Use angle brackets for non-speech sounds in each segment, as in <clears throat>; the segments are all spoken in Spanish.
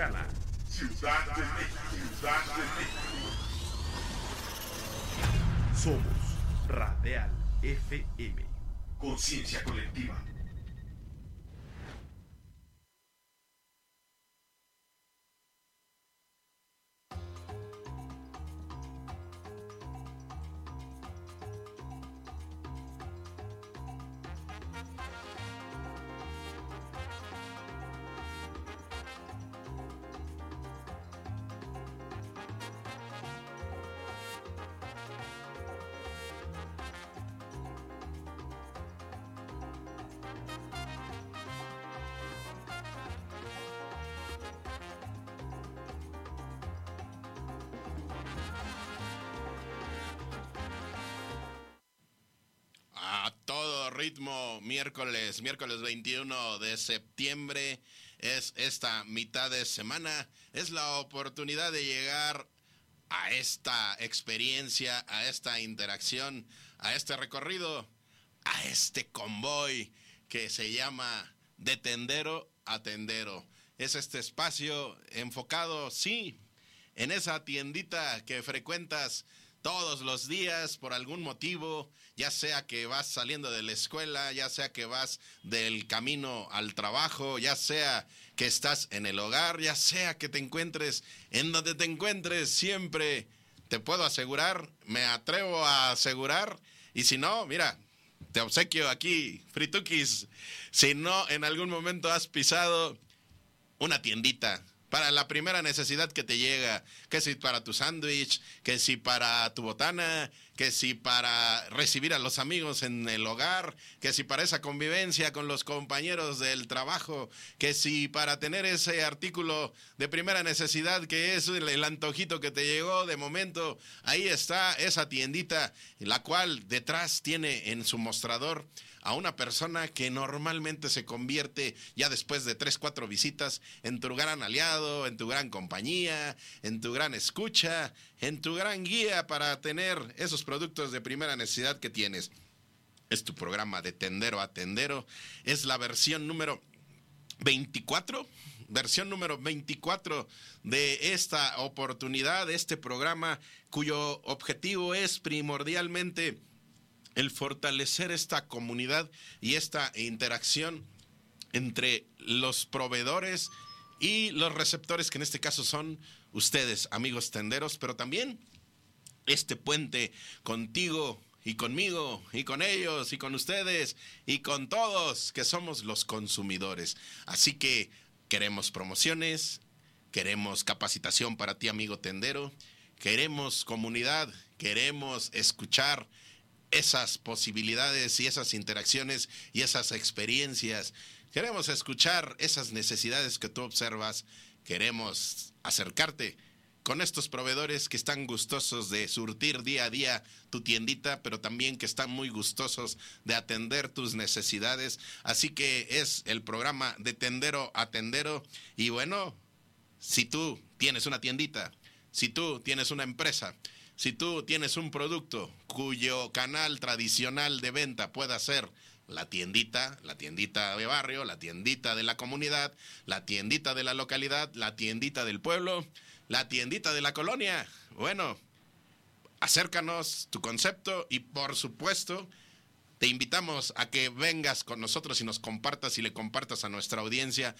Michoacana. Ciudad de México, Ciudad de México. Somos Radial FM. Conciencia colectiva. Miércoles, miércoles 21 de septiembre, es esta mitad de semana, es la oportunidad de llegar a esta experiencia, a esta interacción, a este recorrido, a este convoy que se llama de tendero a tendero. Es este espacio enfocado, sí, en esa tiendita que frecuentas todos los días por algún motivo, ya sea que vas saliendo de la escuela, ya sea que vas del camino al trabajo, ya sea que estás en el hogar, ya sea que te encuentres en donde te encuentres, siempre te puedo asegurar, me atrevo a asegurar, y si no, mira, te obsequio aquí, fritukis, si no en algún momento has pisado una tiendita para la primera necesidad que te llega, que si para tu sándwich, que si para tu botana, que si para recibir a los amigos en el hogar, que si para esa convivencia con los compañeros del trabajo, que si para tener ese artículo de primera necesidad que es el, antojito que te llegó de momento, ahí está esa tiendita, la cual detrás tiene en su mostrador a una persona que normalmente se convierte ya después de tres, cuatro visitas en tu gran aliado, en tu gran compañía, en tu gran escucha, en tu gran guía para tener esos productos de primera necesidad que tienes. Es tu programa de tendero a tendero. Es la versión número 24 versión número 24 de esta oportunidad, de este programa, cuyo objetivo es primordialmente el fortalecer esta comunidad y esta interacción entre los proveedores y los receptores, que en este caso son ustedes, amigos tenderos, pero también este puente contigo y conmigo y con ellos y con ustedes y con todos que somos los consumidores. Así que queremos promociones, queremos capacitación para ti, amigo tendero, queremos comunidad, queremos escuchar esas posibilidades y esas interacciones y esas experiencias. Queremos escuchar esas necesidades que tú observas. Queremos acercarte con estos proveedores que están gustosos de surtir día a día tu tiendita, pero también que están muy gustosos de atender tus necesidades. Así que es el programa de tendero a tendero. Y bueno, si tú tienes una tiendita, si tú tienes una empresa, si tú tienes un producto cuyo canal tradicional de venta pueda ser la tiendita, la tiendita de barrio, la tiendita de la comunidad, la tiendita de la localidad, la tiendita del pueblo, la tiendita de la colonia, bueno, acércanos tu concepto y por supuesto te invitamos a que vengas con nosotros y nos compartas y le compartas a nuestra audiencia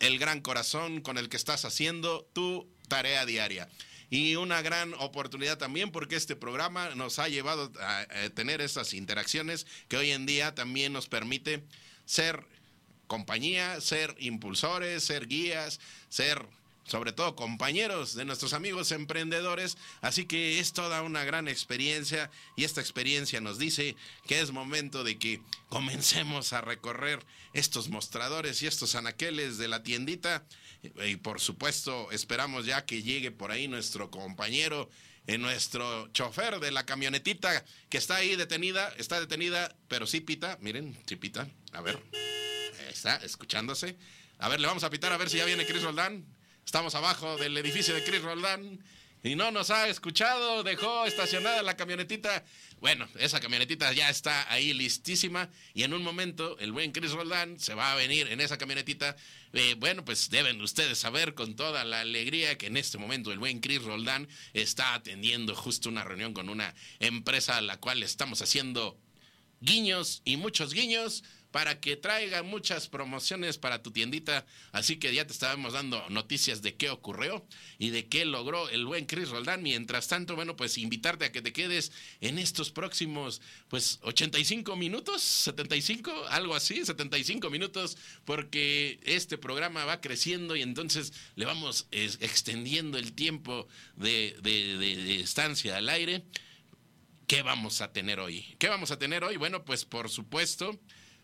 el gran corazón con el que estás haciendo tu tarea diaria y una gran oportunidad también porque este programa nos ha llevado a, a tener esas interacciones que hoy en día también nos permite ser compañía, ser impulsores, ser guías, ser sobre todo compañeros de nuestros amigos emprendedores. Así que es toda una gran experiencia y esta experiencia nos dice que es momento de que comencemos a recorrer estos mostradores y estos anaqueles de la tiendita. Y por supuesto esperamos ya que llegue por ahí nuestro compañero. En nuestro chofer de la camionetita que está ahí detenida, está detenida, pero sí pita, miren, sí pita, a ver, está escuchándose. A ver, le vamos a pitar a ver si ya viene Chris Roldán. Estamos abajo del edificio de Chris Roldán, y no nos ha escuchado, dejó estacionada la camionetita. Bueno, esa camionetita ya está ahí listísima y en un momento el buen Chris Roldán se va a venir en esa camionetita. Eh, bueno, pues deben ustedes saber con toda la alegría que en este momento el buen Chris Roldán está atendiendo justo una reunión con una empresa a la cual estamos haciendo guiños y muchos guiños para que traiga muchas promociones para tu tiendita. Así que ya te estábamos dando noticias de qué ocurrió y de qué logró el buen Chris Roldán. Mientras tanto, bueno, pues invitarte a que te quedes en estos próximos, pues 85 minutos, 75, algo así, 75 minutos, porque este programa va creciendo y entonces le vamos extendiendo el tiempo de, de estancia al aire. ¿Qué vamos a tener hoy? ¿Qué vamos a tener hoy? Bueno, pues por supuesto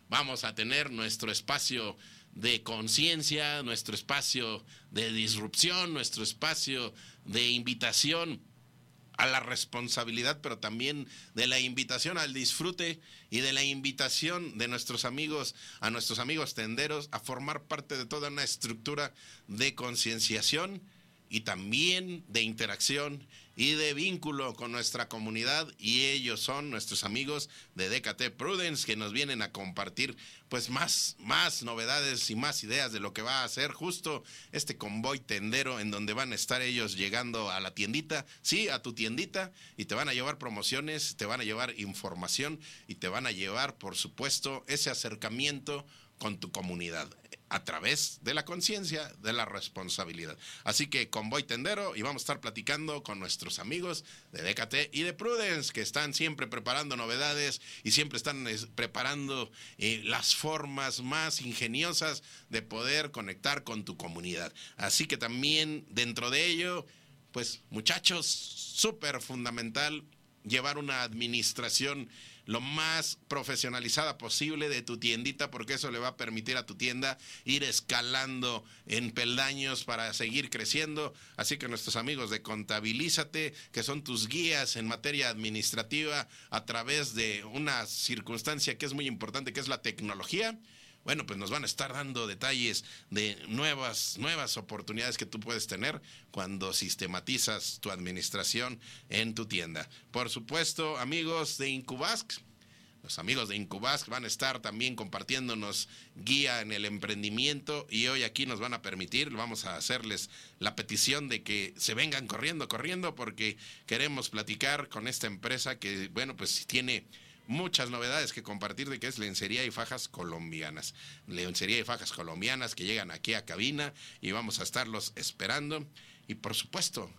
vamos a tener nuestro espacio de conciencia, nuestro espacio de disrupción, nuestro espacio de invitación a la responsabilidad, pero también de la invitación al disfrute y de la invitación de nuestros amigos, a nuestros amigos tenderos, a formar parte de toda una estructura de concienciación y también de interacción y de vínculo con nuestra comunidad y ellos son nuestros amigos de DKT Prudence que nos vienen a compartir pues más más novedades y más ideas de lo que va a ser justo este convoy tendero en donde van a estar ellos llegando a la tiendita, sí, a tu tiendita y te van a llevar promociones, te van a llevar información y te van a llevar por supuesto ese acercamiento con tu comunidad a través de la conciencia, de la responsabilidad. Así que convoy tendero y vamos a estar platicando con nuestros amigos de DKT y de Prudence que están siempre preparando novedades y siempre están preparando eh, las formas más ingeniosas de poder conectar con tu comunidad. Así que también dentro de ello, pues muchachos, súper fundamental llevar una administración lo más profesionalizada posible de tu tiendita, porque eso le va a permitir a tu tienda ir escalando en peldaños para seguir creciendo. Así que nuestros amigos de Contabilízate, que son tus guías en materia administrativa a través de una circunstancia que es muy importante, que es la tecnología bueno, pues nos van a estar dando detalles de nuevas, nuevas oportunidades que tú puedes tener cuando sistematizas tu administración en tu tienda. Por supuesto, amigos de Incubask, los amigos de Incubask van a estar también compartiéndonos guía en el emprendimiento y hoy aquí nos van a permitir, vamos a hacerles la petición de que se vengan corriendo, corriendo porque queremos platicar con esta empresa que, bueno, pues tiene muchas novedades que compartir de que es lencería y fajas colombianas. Lencería y fajas colombianas que llegan aquí a cabina y vamos a estarlos esperando. Y por supuesto,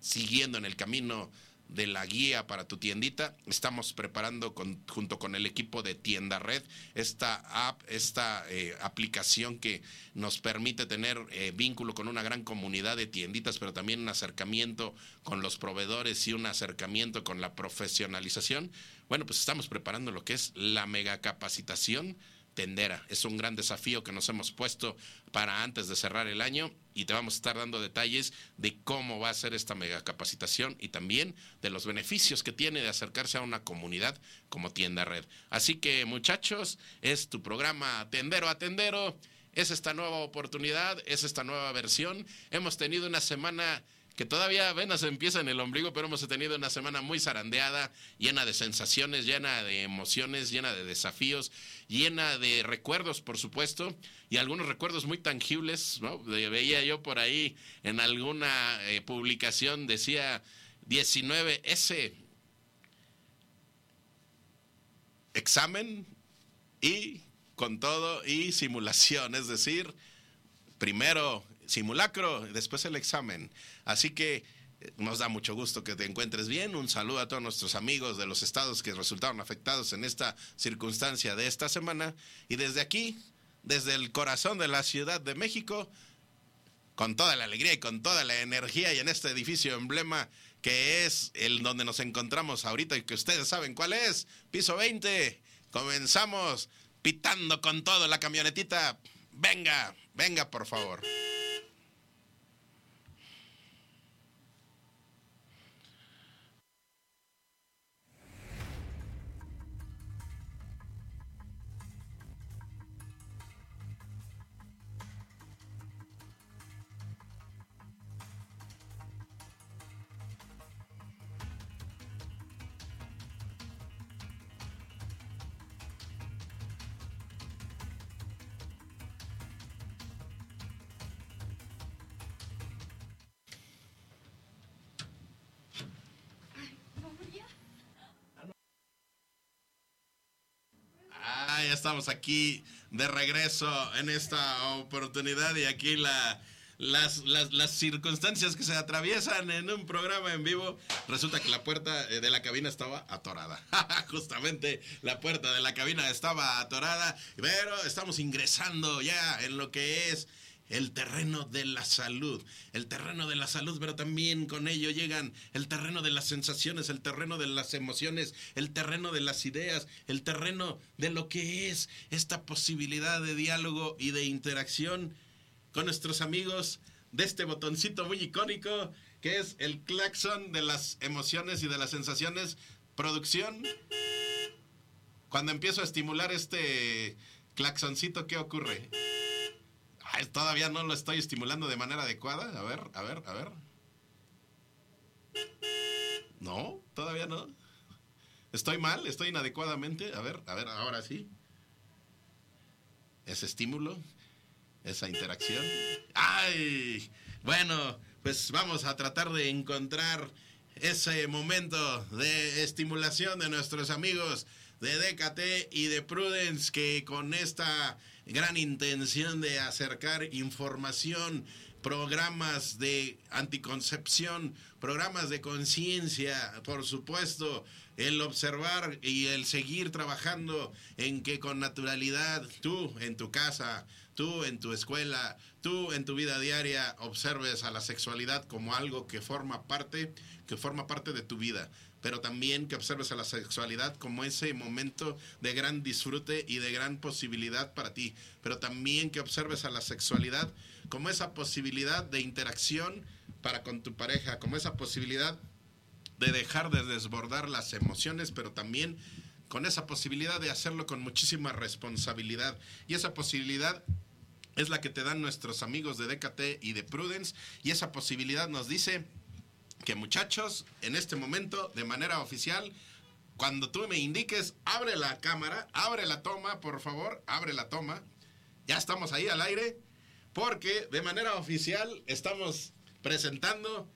siguiendo en el camino de la guía para tu tiendita. Estamos preparando junto con el equipo de Tienda Red esta app, esta eh, aplicación que nos permite tener eh, vínculo con una gran comunidad de tienditas, pero también un acercamiento con los proveedores y un acercamiento con la profesionalización. Bueno, pues estamos preparando lo que es la mega capacitación tendera. Es un gran desafío que nos hemos puesto para antes de cerrar el año y te vamos a estar dando detalles de cómo va a ser esta mega capacitación y también de los beneficios que tiene de acercarse a una comunidad como Tienda Red. Así que muchachos, es tu programa Tendero a Tendero. Es esta nueva oportunidad, es esta nueva versión. Hemos tenido una semana que todavía apenas empieza en el ombligo, pero hemos tenido una semana muy zarandeada, llena de sensaciones, llena de emociones, llena de desafíos, llena de recuerdos, por supuesto, y algunos recuerdos muy tangibles, ¿no? Veía yo por ahí en alguna eh, publicación, decía 19S, examen y con todo y simulación, es decir, primero simulacro, después el examen. Así que eh, nos da mucho gusto que te encuentres bien. Un saludo a todos nuestros amigos de los estados que resultaron afectados en esta circunstancia de esta semana. Y desde aquí, desde el corazón de la Ciudad de México, con toda la alegría y con toda la energía y en este edificio emblema que es el donde nos encontramos ahorita y que ustedes saben cuál es, piso 20, comenzamos pitando con todo la camionetita. Venga, venga por favor. Estamos aquí de regreso en esta oportunidad y aquí la, las, las, las, circunstancias que se atraviesan en un programa en vivo, resulta que la puerta eh, de la cabina estaba atorada. <laughs> Justamente la puerta de la cabina estaba atorada, pero estamos ingresando ya en lo que es el terreno de la salud, el terreno de la salud, pero también con ello llegan el terreno de las sensaciones, el terreno de las emociones, el terreno de las ideas, el terreno de lo que es esta posibilidad de diálogo y de interacción con nuestros amigos de este botoncito muy icónico que es el claxon de las emociones y de las sensaciones. Producción. Cuando empiezo a estimular este claxoncito, ¿qué ocurre? Todavía no lo estoy estimulando de manera adecuada. A ver, a ver, a ver. No, todavía no. ¿Estoy mal? ¿Estoy inadecuadamente? A ver, a ver, ahora sí. Ese estímulo, esa interacción. ¡Ay! Bueno, pues vamos a tratar de encontrar ese momento de estimulación de nuestros amigos de DKT y de Prudence que con esta gran intención de acercar información, programas de anticoncepción, programas de conciencia, por supuesto, el observar y el seguir trabajando en que con naturalidad tú en tu casa, tú en tu escuela, tú en tu vida diaria observes a la sexualidad como algo que forma parte, que forma parte de tu vida pero también que observes a la sexualidad como ese momento de gran disfrute y de gran posibilidad para ti, pero también que observes a la sexualidad como esa posibilidad de interacción para con tu pareja, como esa posibilidad de dejar de desbordar las emociones, pero también con esa posibilidad de hacerlo con muchísima responsabilidad. Y esa posibilidad es la que te dan nuestros amigos de DKT y de Prudence. Y esa posibilidad nos dice que muchachos, en este momento, de manera oficial, cuando tú me indiques, abre la cámara, abre la toma, por favor, abre la toma. Ya estamos ahí al aire, porque de manera oficial estamos presentando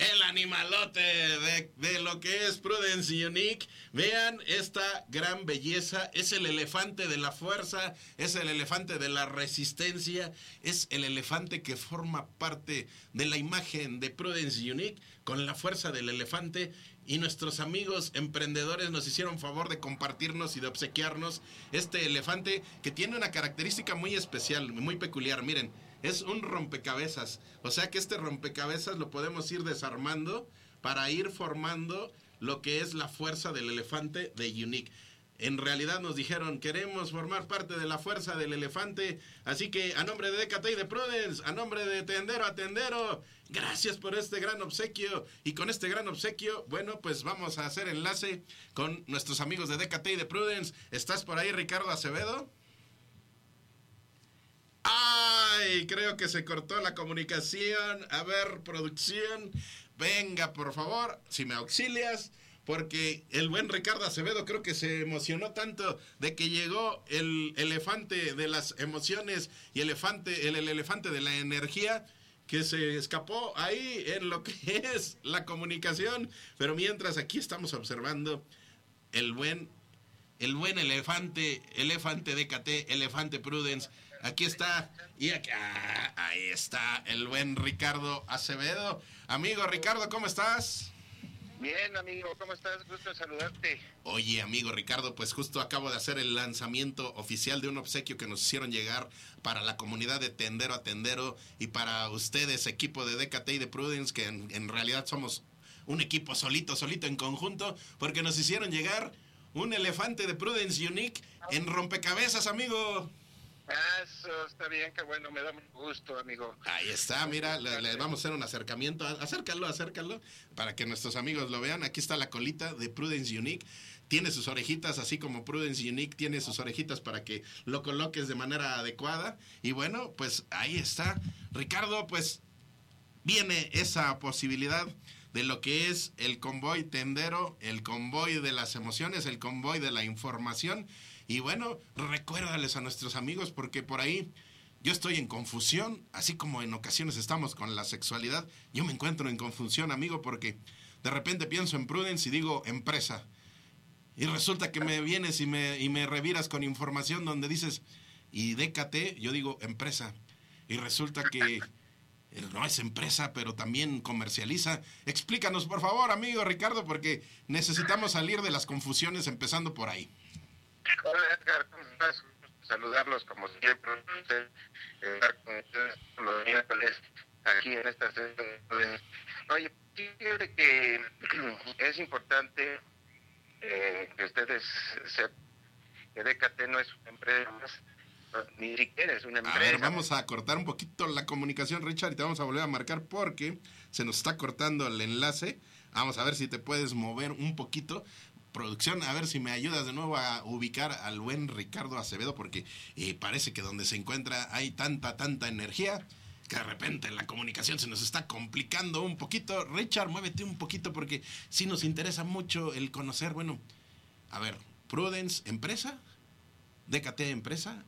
el animalote de, lo que es Prudence Unique. Vean esta gran belleza. Es el elefante de la fuerza, es el elefante de la resistencia, es el elefante que forma parte de la imagen de Prudence Unique con la fuerza del elefante. Y nuestros amigos emprendedores nos hicieron favor de compartirnos y de obsequiarnos este elefante que tiene una característica muy especial, muy peculiar. Miren, es un rompecabezas. O sea que este rompecabezas lo podemos ir desarmando para ir formando lo que es la fuerza del elefante de Unique. En realidad nos dijeron, queremos formar parte de la fuerza del elefante. Así que a nombre de Decate y de Prudence, a nombre de Tendero a Tendero, gracias por este gran obsequio. Y con este gran obsequio, bueno, pues vamos a hacer enlace con nuestros amigos de Decate y de Prudence. ¿Estás por ahí, Ricardo Acevedo? Ay, creo que se cortó la comunicación. A ver, producción, venga, por favor, si me auxilias. Porque el buen Ricardo Acevedo creo que se emocionó tanto de que llegó el elefante de las emociones y elefante, el, el elefante de la energía que se escapó ahí en lo que <laughs> es la comunicación. Pero mientras aquí estamos observando el buen, el buen elefante, elefante DKT, elefante Prudence Aquí está. Y aquí, ah, ahí está el buen Ricardo Acevedo. Amigo Ricardo, ¿cómo estás? Bien, amigo, ¿cómo estás? Gusto saludarte. Oye, amigo Ricardo, pues justo acabo de hacer el lanzamiento oficial de un obsequio que nos hicieron llegar para la comunidad de Tendero a Tendero y para ustedes, equipo de DKT y de Prudence, que en, en realidad somos un equipo solito, solito en conjunto, porque nos hicieron llegar un elefante de Prudence Unique en rompecabezas, amigo. Eso está bien, que bueno, me da mucho gusto, amigo. Ahí está, mira, le, vamos a hacer un acercamiento. Acércalo, acércalo, para que nuestros amigos lo vean. Aquí está la colita de Prudence Unique. Tiene sus orejitas, así como Prudence Unique tiene sus orejitas para que lo coloques de manera adecuada. Y bueno, pues ahí está. Ricardo, pues viene esa posibilidad de lo que es el convoy tendero, el convoy de las emociones, el convoy de la información y bueno, recuérdales a nuestros amigos porque por ahí yo estoy en confusión, así como en ocasiones estamos con la sexualidad. Yo me encuentro en confusión, amigo, porque de repente pienso en Prudence y digo empresa. Y resulta que me vienes y me, y me reviras con información donde dices, y DKT, yo digo empresa. Y resulta que no es empresa, pero también comercializa. Explícanos, por favor, amigo Ricardo, porque necesitamos salir de las confusiones empezando por ahí. Hola Edgar, ¿cómo estás? Saludarlos como siempre, estar con ustedes los miércoles aquí en esta sesión. Oye, fíjate que <clears throat> es importante eh, que ustedes sepan que DKT no es una empresa más, ni siquiera es una A empresa. ver, vamos a cortar un poquito la comunicación, Richard, y te vamos a volver a marcar porque se nos está cortando el enlace. Vamos a ver si te puedes mover un poquito. Producción, a ver si me ayudas de nuevo a ubicar al buen Ricardo Acevedo, porque eh, parece que donde se encuentra hay tanta, tanta energía que de repente la comunicación se nos está complicando un poquito. Richard, muévete un poquito porque sí nos interesa mucho el conocer, bueno, a ver, Prudence, empresa, DKT, empresa,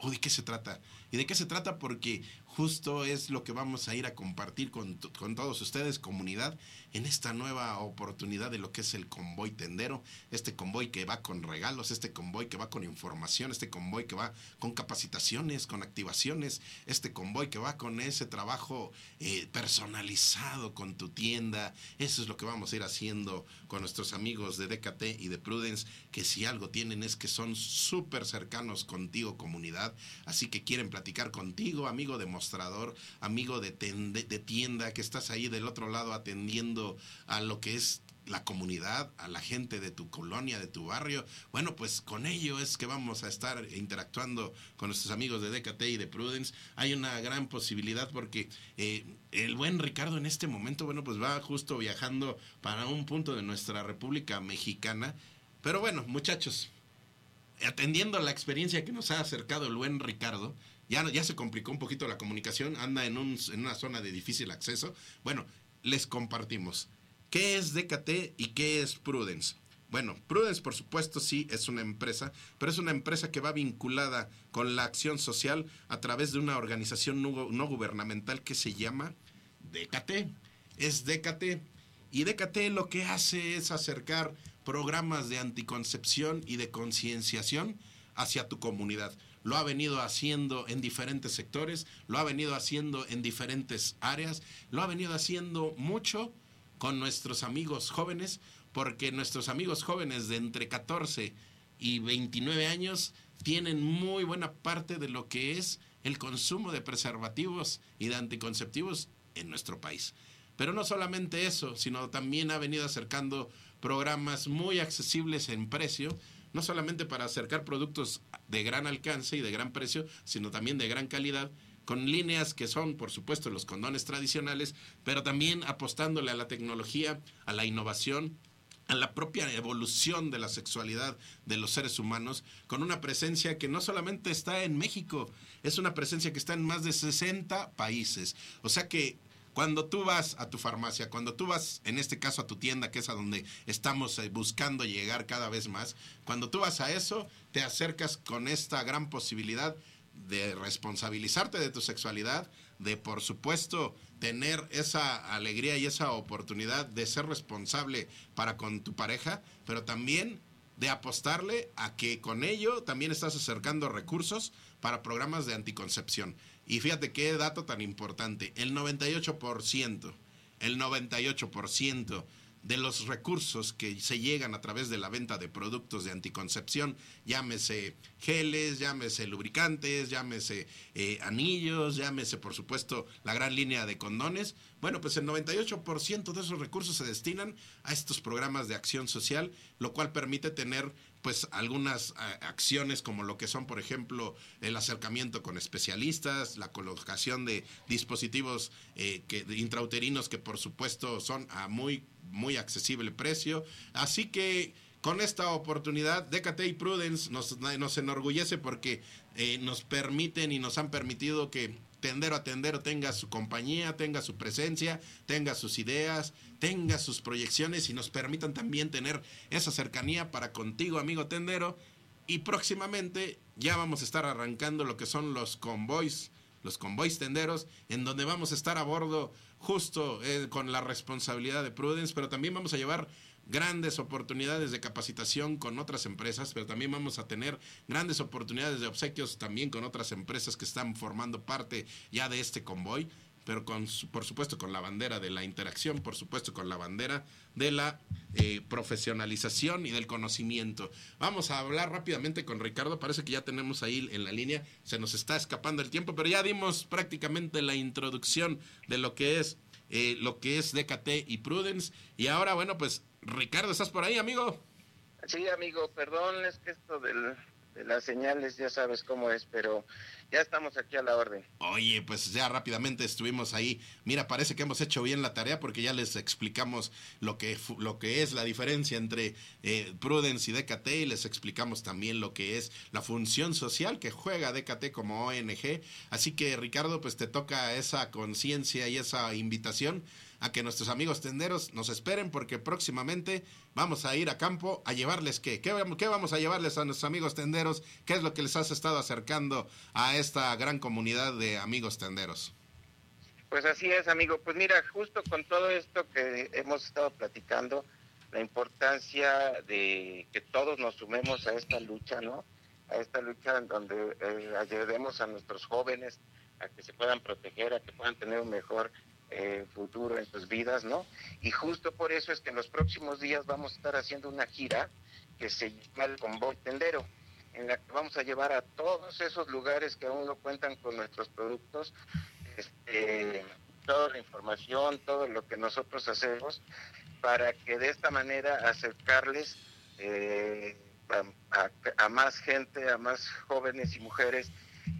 o de qué se trata. ¿Y de qué se trata? Porque justo es lo que vamos a ir a compartir con, con todos ustedes, comunidad, en esta nueva oportunidad de lo que es el convoy tendero, este convoy que va con regalos, este convoy que va con información, este convoy que va con capacitaciones, con activaciones, este convoy que va con ese trabajo eh, personalizado con tu tienda. Eso es lo que vamos a ir haciendo con nuestros amigos de DKT y de Prudence, que si algo tienen es que son súper cercanos contigo, comunidad. Así que quieren platicar contigo, amigo demostrador, amigo de, de tienda, que estás ahí del otro lado atendiendo a lo que es la comunidad, a la gente de tu colonia, de tu barrio. Bueno, pues con ello es que vamos a estar interactuando con nuestros amigos de DKT y de Prudence. Hay una gran posibilidad porque eh, el buen Ricardo en este momento, bueno, pues va justo viajando para un punto de nuestra República Mexicana. Pero bueno, muchachos, atendiendo la experiencia que nos ha acercado el buen Ricardo, ya, ya se complicó un poquito la comunicación, anda en, un, en una zona de difícil acceso. Bueno, les compartimos. ¿Qué es DKT y qué es Prudence? Bueno, Prudence por supuesto sí es una empresa, pero es una empresa que va vinculada con la acción social a través de una organización no, gubernamental que se llama DKT. Es DKT. Y DKT lo que hace es acercar programas de anticoncepción y de concienciación hacia tu comunidad. Lo ha venido haciendo en diferentes sectores, lo ha venido haciendo en diferentes áreas, lo ha venido haciendo mucho con nuestros amigos jóvenes, porque nuestros amigos jóvenes de entre 14 y 29 años tienen muy buena parte de lo que es el consumo de preservativos y de anticonceptivos en nuestro país. Pero no solamente eso, sino también ha venido acercando programas muy accesibles en precio, no solamente para acercar productos de gran alcance y de gran precio, sino también de gran calidad, con líneas que son, por supuesto, los condones tradicionales, pero también apostándole a la tecnología, a la innovación, a la propia evolución de la sexualidad de los seres humanos, con una presencia que no solamente está en México, es una presencia que está en más de 60 países. O sea que cuando tú vas a tu farmacia, cuando tú vas, en este caso, a tu tienda, que es a donde estamos eh, buscando llegar cada vez más, cuando tú vas a eso, te acercas con esta gran posibilidad de responsabilizarte de tu sexualidad, de por supuesto tener esa alegría y esa oportunidad de ser responsable para con tu pareja, pero también de apostarle a que con ello también estás acercando recursos para programas de anticoncepción. Y fíjate qué dato tan importante, el 98%, el 98% de los recursos que se llegan a través de la venta de productos de anticoncepción, llámese geles, llámese lubricantes, llámese eh, anillos, llámese por supuesto la gran línea de condones. Bueno, pues el 98% de esos recursos se destinan a estos programas de acción social, lo cual permite tener pues algunas a, acciones como lo que son, por ejemplo, el acercamiento con especialistas, la colocación de dispositivos eh, que, intrauterinos que por supuesto son a muy, muy accesible precio. Así que con esta oportunidad, DKT y Prudence nos, nos enorgullece porque eh, nos permiten y nos han permitido que tendero a tendero tenga su compañía, tenga su presencia, tenga sus ideas, tenga sus proyecciones y nos permitan también tener esa cercanía para contigo, amigo tendero. Y próximamente ya vamos a estar arrancando lo que son los convoys, los convoys tenderos, en donde vamos a estar a bordo justo eh, con la responsabilidad de Prudence, pero también vamos a llevar grandes oportunidades de capacitación con otras empresas, pero también vamos a tener grandes oportunidades de obsequios también con otras empresas que están formando parte ya de este convoy pero con, por supuesto con la bandera de la interacción, por supuesto con la bandera de la eh, profesionalización y del conocimiento. Vamos a hablar rápidamente con Ricardo, parece que ya tenemos ahí en la línea, se nos está escapando el tiempo, pero ya dimos prácticamente la introducción de lo que es eh, lo que es DKT y Prudence. Y ahora, bueno, pues Ricardo, ¿estás por ahí, amigo? Sí, amigo, perdón, es que esto del, de las señales ya sabes cómo es, pero ya estamos aquí a la orden. Oye, pues ya rápidamente estuvimos ahí. Mira, parece que hemos hecho bien la tarea porque ya les explicamos lo que, lo que es la diferencia entre eh, Prudence y DKT y les explicamos también lo que es la función social que juega DKT como ONG. Así que Ricardo, pues te toca esa conciencia y esa invitación a que nuestros amigos tenderos nos esperen porque próximamente vamos a ir a campo a llevarles qué, qué, qué vamos a llevarles a nuestros amigos tenderos, qué es lo que les has estado acercando a esta gran comunidad de amigos tenderos. Pues así es, amigo. Pues mira, justo con todo esto que hemos estado platicando, la importancia de que todos nos sumemos a esta lucha, ¿no? A esta lucha en donde eh, ayudemos a nuestros jóvenes a que se puedan proteger, a que puedan tener un mejor eh, futuro en sus vidas, ¿no? Y justo por eso es que en los próximos días vamos a estar haciendo una gira que se llama el Convoy Tendero, en la que vamos a llevar a todos esos lugares que aún no cuentan con nuestros productos, este, toda la información, todo lo que nosotros hacemos, para que de esta manera acercarles eh, a, más gente, a más jóvenes y mujeres,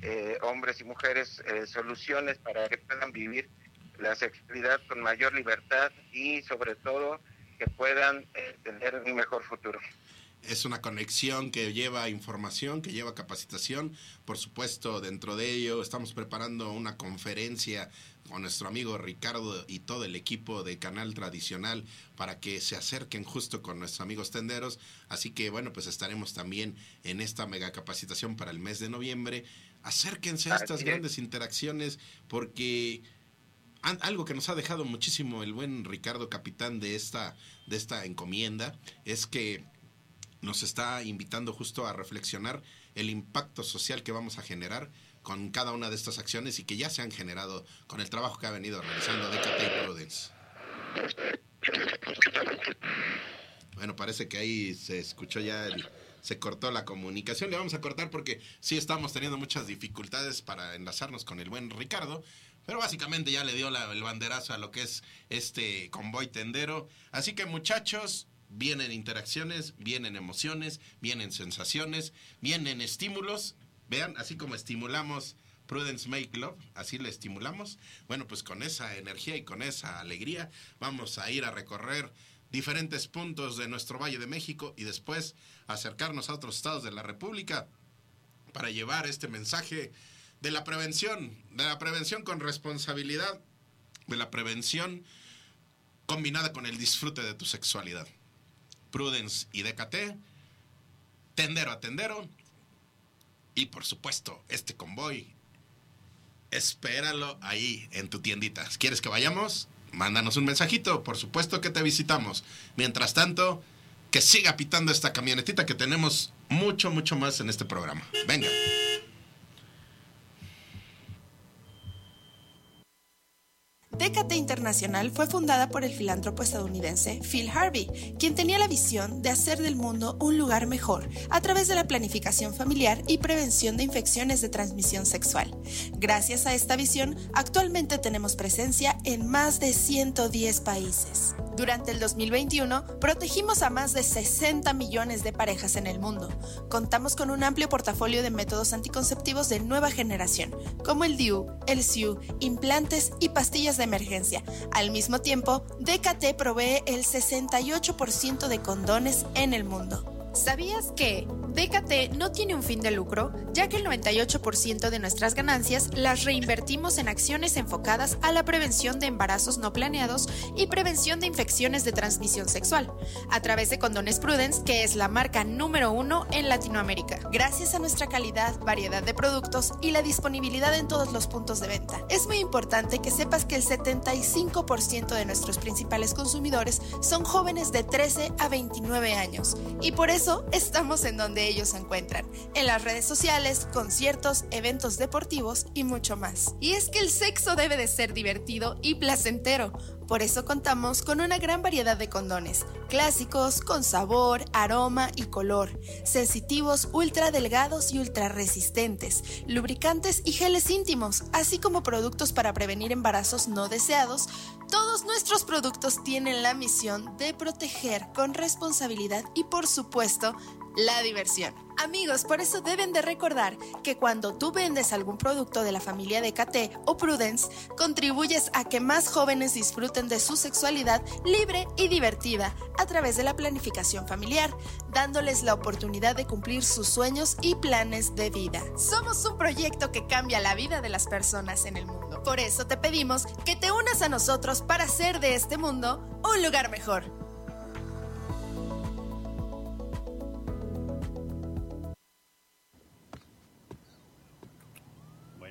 eh, hombres y mujeres, soluciones para que puedan vivir la sexualidad con mayor libertad y sobre todo que puedan eh, tener un mejor futuro. Es una conexión que lleva información, que lleva capacitación. Por supuesto, dentro de ello estamos preparando una conferencia con nuestro amigo Ricardo y todo el equipo de Canal Tradicional para que se acerquen justo con nuestros amigos tenderos. Así que bueno, pues estaremos también en esta mega capacitación para el mes de noviembre. Acérquense a estas grandes interacciones porque algo que nos ha dejado muchísimo el buen Ricardo Capitán de esta, de esta encomienda es que nos está invitando justo a reflexionar el impacto social que vamos a generar con cada una de estas acciones y que ya se han generado con el trabajo que ha venido realizando Decate y Prudence. Bueno, parece que ahí se escuchó ya se cortó la comunicación. Le vamos a cortar porque sí estamos teniendo muchas dificultades para enlazarnos con el buen Ricardo. Pero básicamente ya le dio el banderazo a lo que es este convoy tendero. Así que muchachos, vienen interacciones, vienen emociones, vienen sensaciones, vienen estímulos. Vean, así como estimulamos Prudence Make Love, así le estimulamos. Bueno, pues con esa energía y con esa alegría vamos a ir a recorrer diferentes puntos de nuestro Valle de México y después acercarnos a otros estados de la República para llevar este mensaje de la prevención, de la prevención con responsabilidad, de la prevención combinada con el disfrute de tu sexualidad. Prudence y DKT, tendero a tendero, y por supuesto, este convoy, espéralo ahí en tu tiendita. ¿Quieres que vayamos? Mándanos un mensajito, por supuesto que te visitamos. Mientras tanto, que siga pitando esta camionetita que tenemos mucho, mucho más en este programa. Venga. DKT Internacional fue fundada por el filántropo estadounidense Phil Harvey, quien tenía la visión de hacer del mundo un lugar mejor a través de la planificación familiar y prevención de infecciones de transmisión sexual. Gracias a esta visión, actualmente tenemos presencia en más de 110 países. Durante el 2021, protegimos a más de 60 millones de parejas en el mundo. Contamos con un amplio portafolio de métodos anticonceptivos de nueva generación, como el DIU, el SIU, implantes y pastillas de emergencia. Al mismo tiempo, DKT provee el 68% de condones en el mundo. ¿Sabías que DKT no tiene un fin de lucro, ya que el 98% de nuestras ganancias las reinvertimos en acciones enfocadas a la prevención de embarazos no planeados y prevención de infecciones de transmisión sexual, a través de Condones Prudence, que es la marca número uno en Latinoamérica. Gracias a nuestra calidad, variedad de productos y la disponibilidad en todos los puntos de venta. Es muy importante que sepas que el 75% de nuestros principales consumidores son jóvenes de 13 a 29 años y por estamos en donde ellos se encuentran, en las redes sociales, conciertos, eventos deportivos y mucho más. Y es que el sexo debe de ser divertido y placentero. Por eso contamos con una gran variedad de condones, clásicos, con sabor, aroma y color, sensitivos, ultra delgados y ultra resistentes, lubricantes y geles íntimos, así como productos para prevenir embarazos no deseados. Todos nuestros productos tienen la misión de proteger con responsabilidad y por supuesto la diversión. Amigos, por eso deben de recordar que cuando tú vendes algún producto de la familia de KT o Prudence, contribuyes a que más jóvenes disfruten de su sexualidad libre y divertida a través de la planificación familiar, dándoles la oportunidad de cumplir sus sueños y planes de vida. Somos un proyecto que cambia la vida de las personas en el mundo. Por eso te pedimos que te unas a nosotros para hacer de este mundo un lugar mejor.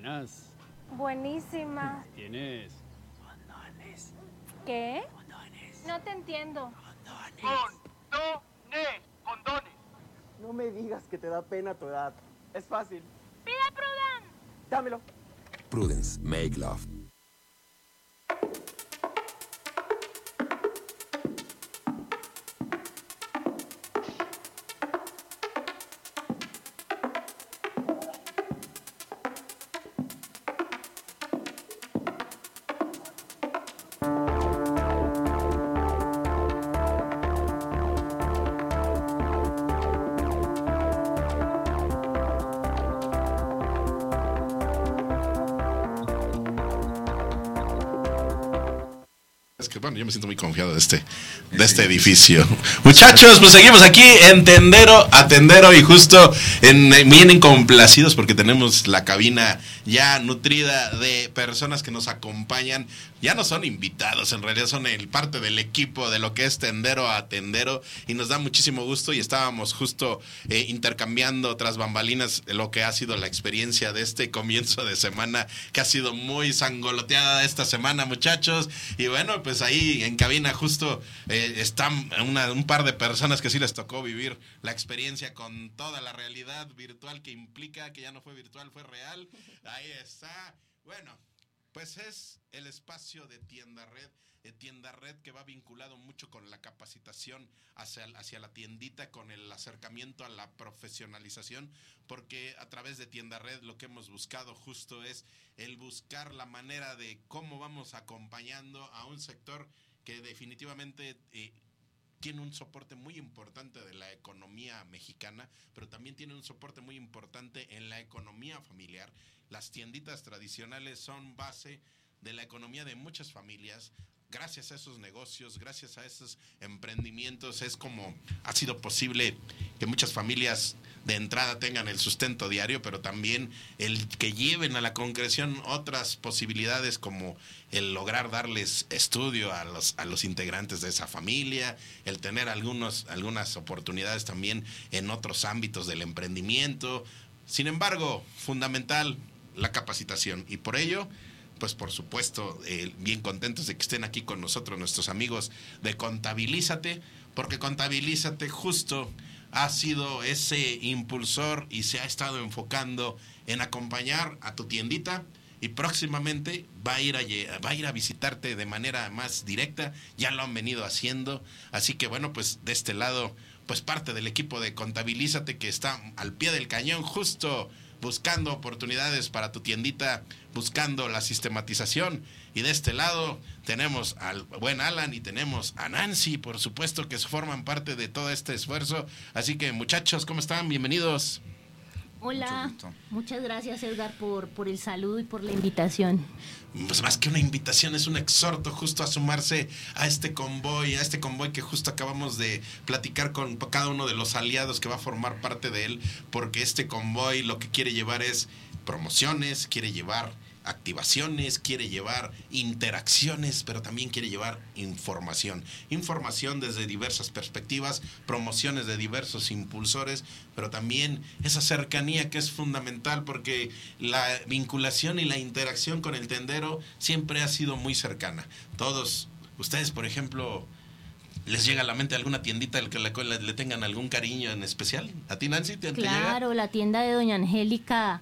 Buenas. Buenísima. ¿Tienes? ¿Qué? No te entiendo. Condones, condones. No me digas que te da pena tu edad. Es fácil. ¡Pide Prudence! Dámelo. Prudence, make love. Bueno, yo me siento muy confiado de este, de este edificio. Muchachos, pues seguimos aquí en Tendero a y justo en, vienen complacidos porque tenemos la cabina ya nutrida de personas que nos acompañan. Ya no son invitados, en realidad son el parte del equipo de lo que es Tendero a Tendero y nos da muchísimo gusto y estábamos justo eh, intercambiando tras bambalinas lo que ha sido la experiencia de este comienzo de semana que ha sido muy sangoloteada esta semana, muchachos. Y bueno, pues ahí en cabina justo eh, están un par de personas que sí les tocó vivir la experiencia con toda la realidad virtual que implica que ya no fue virtual, fue real. Ahí está. Bueno, pues es el espacio de tienda red. eh, tienda red que va vinculado mucho con la capacitación hacia, hacia la tiendita, con el acercamiento a la profesionalización, porque a través de tienda red lo que hemos buscado justo es el buscar la manera de cómo vamos acompañando a un sector que definitivamente eh, tiene un soporte muy importante de la economía mexicana, pero también tiene un soporte muy importante en la economía familiar. Las tienditas tradicionales son base de la economía de muchas familias. Gracias a esos negocios, gracias a esos emprendimientos, es como ha sido posible que muchas familias de entrada tengan el sustento diario, pero también el que lleven a la concreción otras posibilidades como el lograr darles estudio a los, a los integrantes de esa familia, el tener algunos, algunas oportunidades también en otros ámbitos del emprendimiento. Sin embargo, fundamental la capacitación y por ello pues por supuesto, eh, bien contentos de que estén aquí con nosotros nuestros amigos de Contabilízate, porque Contabilízate justo ha sido ese impulsor y se ha estado enfocando en acompañar a tu tiendita y próximamente va a ir a, va a ir a visitarte de manera más directa, ya lo han venido haciendo, así que bueno, pues de este lado, pues parte del equipo de Contabilízate que está al pie del cañón justo buscando oportunidades para tu tiendita, buscando la sistematización. Y de este lado tenemos al buen Alan y tenemos a Nancy, por supuesto, que forman parte de todo este esfuerzo. Así que muchachos, ¿cómo están? Bienvenidos. Hola, muchas gracias Edgar por, por el saludo y por la invitación. Pues más que una invitación, es un exhorto justo a sumarse a este convoy, a este convoy que justo acabamos de platicar con cada uno de los aliados que va a formar parte de él, porque este convoy lo que quiere llevar es promociones, quiere llevar activaciones, quiere llevar interacciones, pero también quiere llevar información. Información desde diversas perspectivas, promociones de diversos impulsores, pero también esa cercanía que es fundamental porque la vinculación y la interacción con el tendero siempre ha sido muy cercana. Todos, ustedes por ejemplo, ¿les llega a la mente alguna tiendita al que le, le- tengan algún cariño en especial? ¿A ti Nancy? ¿Te? Claro, la tienda de Doña Angélica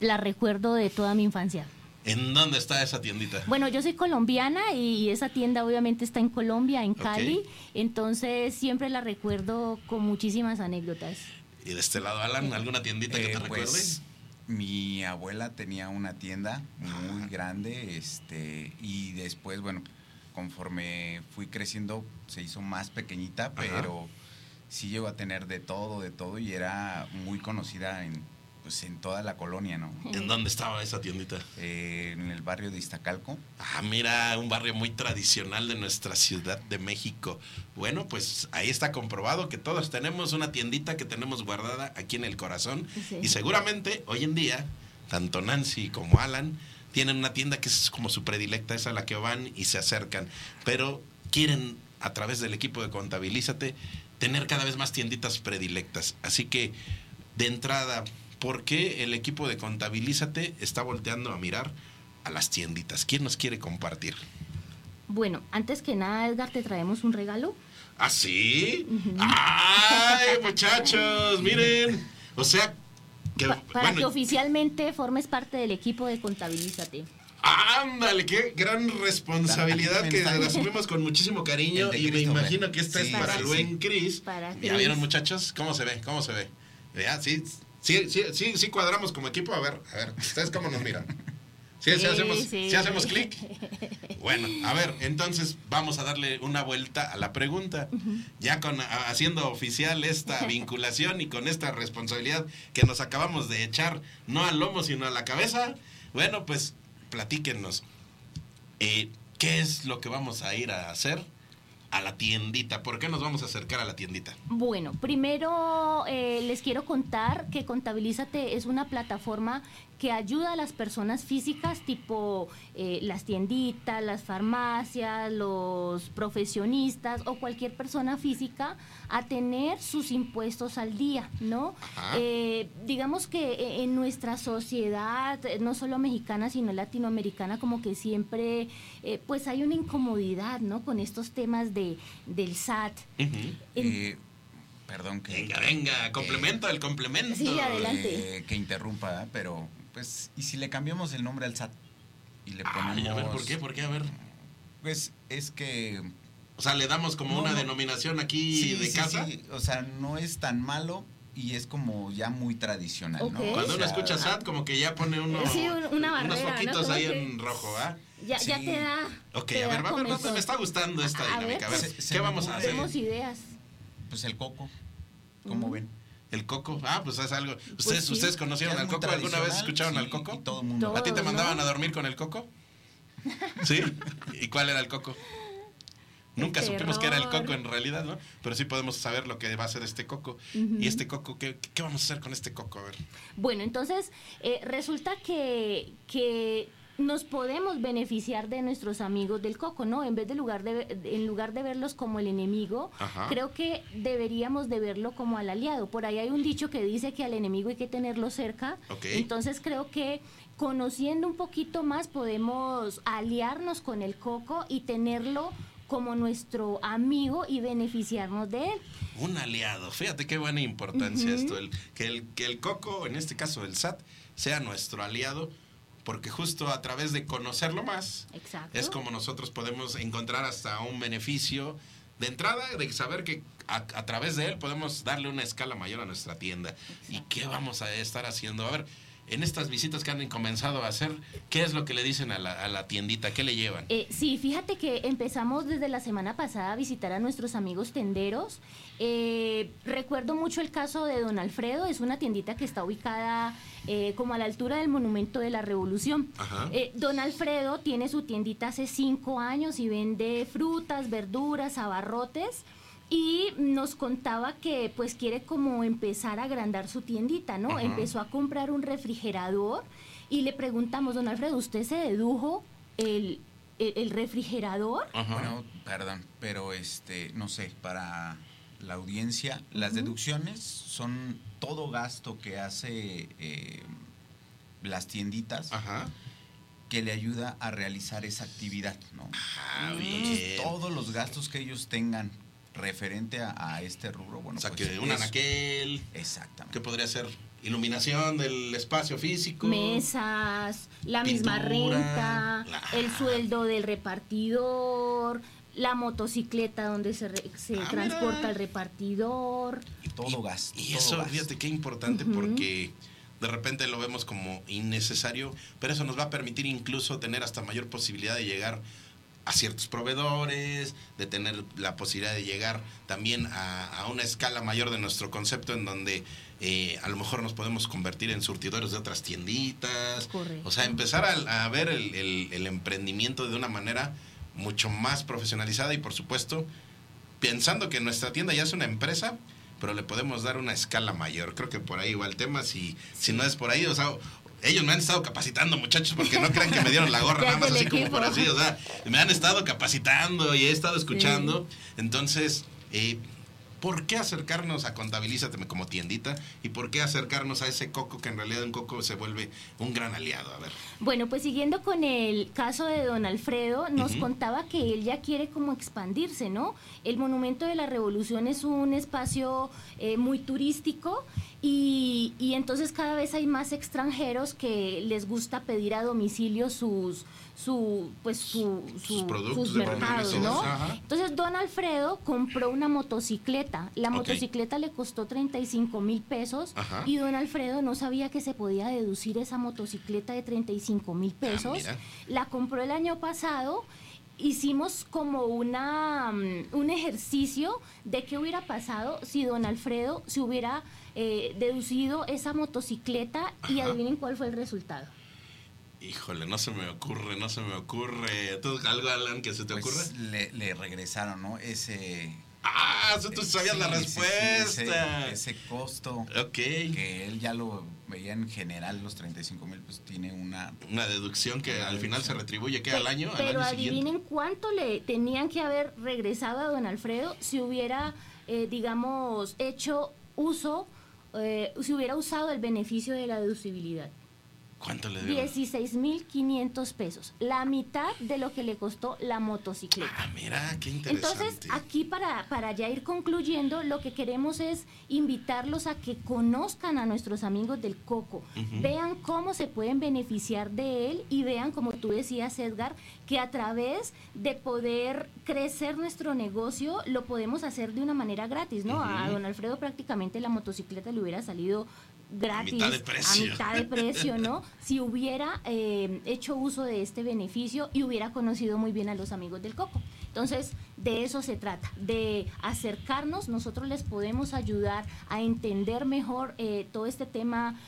la recuerdo de toda mi infancia. ¿En dónde está esa tiendita? Bueno, yo soy colombiana y esa tienda obviamente está en Colombia, en Cali, entonces siempre la recuerdo con muchísimas anécdotas. Y de este lado, Alan, ¿alguna tiendita que Eh, te recuerde? pues, mi abuela tenía una tienda muy grande, este, y después, bueno, conforme fui creciendo, se hizo más pequeñita, pero sí llegó a tener de todo, de todo, y era muy conocida en, pues, en toda la colonia, ¿no? ¿En dónde estaba esa tiendita? Eh, en el barrio de Iztacalco. Ah, mira, un barrio muy tradicional de nuestra Ciudad de México. Bueno, pues ahí está comprobado que todos tenemos una tiendita que tenemos guardada aquí en el corazón. Sí. Y seguramente hoy en día, tanto Nancy como Alan tienen una tienda que es como su predilecta, es a la que van y se acercan. Pero quieren, a través del equipo de Contabilízate, tener cada vez más tienditas predilectas. Así que, de entrada, ¿por qué el equipo de Contabilízate está volteando a mirar a las tienditas? ¿Quién nos quiere compartir? Bueno, antes que nada, Edgar, te traemos un regalo. ¿Ah, sí? ¡Ay, muchachos! Miren. O sea, que, Pa- para bueno, que oficialmente formes parte del equipo de Contabilízate. ándale, qué gran responsabilidad que la asumimos con muchísimo cariño y me imagino que esta Sí, es para sí, el sí. buen Chris. Para ¿Ya vieron, muchachos? ¿Cómo se ve? ¿Cómo se ve? ¿Ya? ¿Sí? Sí, sí, sí, sí cuadramos como equipo. A ver, a ver, ¿ustedes cómo nos miran? ¿Sí, sí Sí, hacemos, sí. hacemos clic? <laughs> Bueno, a ver, entonces vamos a darle una vuelta a la pregunta. Ya con a- haciendo oficial esta <laughs> vinculación y con esta responsabilidad que nos acabamos de echar, no al lomo, sino a la cabeza. Bueno, pues platíquenos. Eh, ¿Qué es lo que vamos a ir a hacer a la tiendita? ¿Por qué nos vamos a acercar a la tiendita? Bueno, primero eh, les quiero contar que Contabilízate es una plataforma que ayuda a las personas físicas, tipo eh, las tienditas, las farmacias, los profesionistas o cualquier persona física a tener sus impuestos al día, ¿no? Eh, digamos que eh, en nuestra sociedad, eh, no solo mexicana, sino latinoamericana, como que siempre, eh, pues hay una incomodidad, ¿no? Con estos temas de, del SAT. Eh, perdón que... Venga, venga, complemento, el complemento. Sí, adelante. Eh, que interrumpa, pero pues, ¿y si le cambiamos el nombre al SAT? Y le Ay, ponemos... a ver, ¿por qué? ¿Por qué? A ver. Pues es que... O sea, le damos como No, una no. denominación aquí Sí, de sí, casa. sí, O sea, no es tan malo y es como ya muy tradicional, ¿no? Cuando O uno sea, escucha SAT, como que ya pone uno, Sí, un- una unos barrera, ¿no? foquitos Como ahí que- en rojo, ¿ah? Ya, ya Sí. te da. Ok, te a da ver, va, a ver, comezón. me está gustando esta A ver, dinámica. A ver, Se- se ¿qué vamos a hacer? Tenemos ideas. Pues el coco. ¿Cómo ven? El coco, ah, pues es algo. ¿Ustedes, Pues sí. ¿ustedes conocieron al coco? ¿Alguna vez escucharon sí, al coco? y todo el mundo. ¿A ti te mandaban ¿no? a dormir con el coco? ¿Sí? ¿Y cuál era el coco? Nunca El supimos que era el coco en realidad, ¿no? Pero sí podemos saber lo que va a ser este coco. ¿Y este coco qué, qué vamos a hacer con este coco? A ver. Bueno, entonces eh, resulta que, que nos podemos beneficiar de nuestros amigos del coco, ¿no? En vez de lugar de, en lugar de verlos como el enemigo, Ajá. creo que deberíamos de verlo como al aliado. Por ahí hay un dicho que dice que al enemigo hay que tenerlo cerca. Entonces creo que conociendo un poquito más podemos aliarnos con el coco y tenerlo como nuestro amigo y beneficiarnos de él. Un aliado. Fíjate qué buena importancia esto. El, que, el, que el coco, en este caso el SAT, sea nuestro aliado. Porque justo a través de conocerlo más, Exacto. es como nosotros podemos encontrar hasta un beneficio de entrada, de saber que a, a través de él podemos darle una escala mayor a nuestra tienda. ¿Y qué vamos a estar haciendo? A ver, en estas visitas que han comenzado a hacer, ¿qué es lo que le dicen a la, a la tiendita? ¿Qué le llevan? Eh, sí, fíjate que empezamos desde la semana pasada a visitar a nuestros amigos tenderos. Eh, recuerdo mucho el caso de Don Alfredo, es una tiendita que está ubicada eh, como a la altura del Monumento de la Revolución. Ajá. Eh, don Alfredo tiene su tiendita hace cinco años y vende frutas, verduras, abarrotes. Y nos contaba que pues quiere como empezar a agrandar su tiendita, ¿no? Ajá. Empezó a comprar un refrigerador y le preguntamos, don Alfredo, ¿usted se dedujo el, el, el refrigerador? Bueno, perdón, pero este, no sé, para la audiencia, las deducciones son todo gasto que hace eh, las tienditas que le ayuda a realizar esa actividad, ¿no? Entonces, bien. todos los gastos que ellos tengan referente a, a este rubro, bueno, O sea, pues, que un anaquel. Exactamente. ¿Qué podría ser? Iluminación del espacio físico. Mesas, la misma renta, el sueldo del repartidor, la motocicleta donde se, re- se Ah, transporta mira. el repartidor. todo gasto. Y eso, fíjate qué importante porque de repente lo vemos como innecesario, pero eso nos va a permitir incluso tener hasta mayor posibilidad de llegar a ciertos proveedores, de tener la posibilidad de llegar también a, a una escala mayor de nuestro concepto en donde eh, a lo mejor nos podemos convertir en surtidores de otras tienditas. Correcto. O sea, empezar a, a ver el, el- el emprendimiento de una manera mucho más profesionalizada y por supuesto pensando que nuestra tienda ya es una empresa, pero le podemos dar una escala mayor. Creo que por ahí va el tema. Si, si no es por ahí, o sea, ellos me han estado capacitando, muchachos, porque no crean que me dieron la <laughs> gorra nada más así como por así. O sea, me han estado capacitando y he estado escuchando. Entonces, eh, ¿por qué acercarnos a Contabilízate como tiendita? ¿Y por qué acercarnos a ese coco que en realidad un coco se vuelve un gran aliado? A ver. Bueno, pues siguiendo con el caso de don Alfredo, nos contaba que él ya quiere como expandirse, ¿no? El Monumento de la Revolución es un espacio eh, muy turístico y, y entonces cada vez hay más extranjeros que les gusta pedir a domicilio sus su pues su, su- productos sus de mercados, ¿no? Ajá. Entonces don Alfredo compró una motocicleta. La motocicleta le costó 35 mil pesos Ajá. y don Alfredo no sabía que se podía deducir esa motocicleta de 35 mil pesos. mira. la compró el año pasado. Hicimos como una mm, un ejercicio de qué hubiera pasado si don Alfredo se hubiera eh, deducido esa motocicleta y Ajá. adivinen cuál fue el resultado. Híjole, no se me ocurre, no se me ocurre. ¿Tú algo, Alan, que se te Pues, ocurre? le, le regresaron, ¿no? Ese... Ah, eso tú sabías la sí, sí, sí, respuesta. ese, ese costo. Ok. Que él ya lo veía en general, los 35 mil, pues tiene una... Una deducción que Una al final se retribuye que al año, al Pero siguiente. adivinen cuánto le tenían que haber regresado a don Alfredo si hubiera, eh, digamos, hecho uso, eh, si hubiera usado el beneficio de la deducibilidad. ¿Cuánto le dio? 16.500 pesos, la mitad de lo que le costó la motocicleta. Ah, mira, qué interesante. Entonces, aquí para, para ya ir concluyendo, lo que queremos es invitarlos a que conozcan a nuestros amigos del Coco, vean cómo se pueden beneficiar de él y vean, como tú decías, Edgar, que a través de poder crecer nuestro negocio, lo podemos hacer de una manera gratis, ¿no? A don Alfredo prácticamente la motocicleta le hubiera salido gratis, mitad de precio. a mitad de precio, ¿no? <laughs> Si hubiera eh, hecho uso de este beneficio y hubiera conocido muy bien a los amigos del Coco. Entonces, de eso se trata, de acercarnos, nosotros les podemos ayudar a entender mejor eh, todo este tema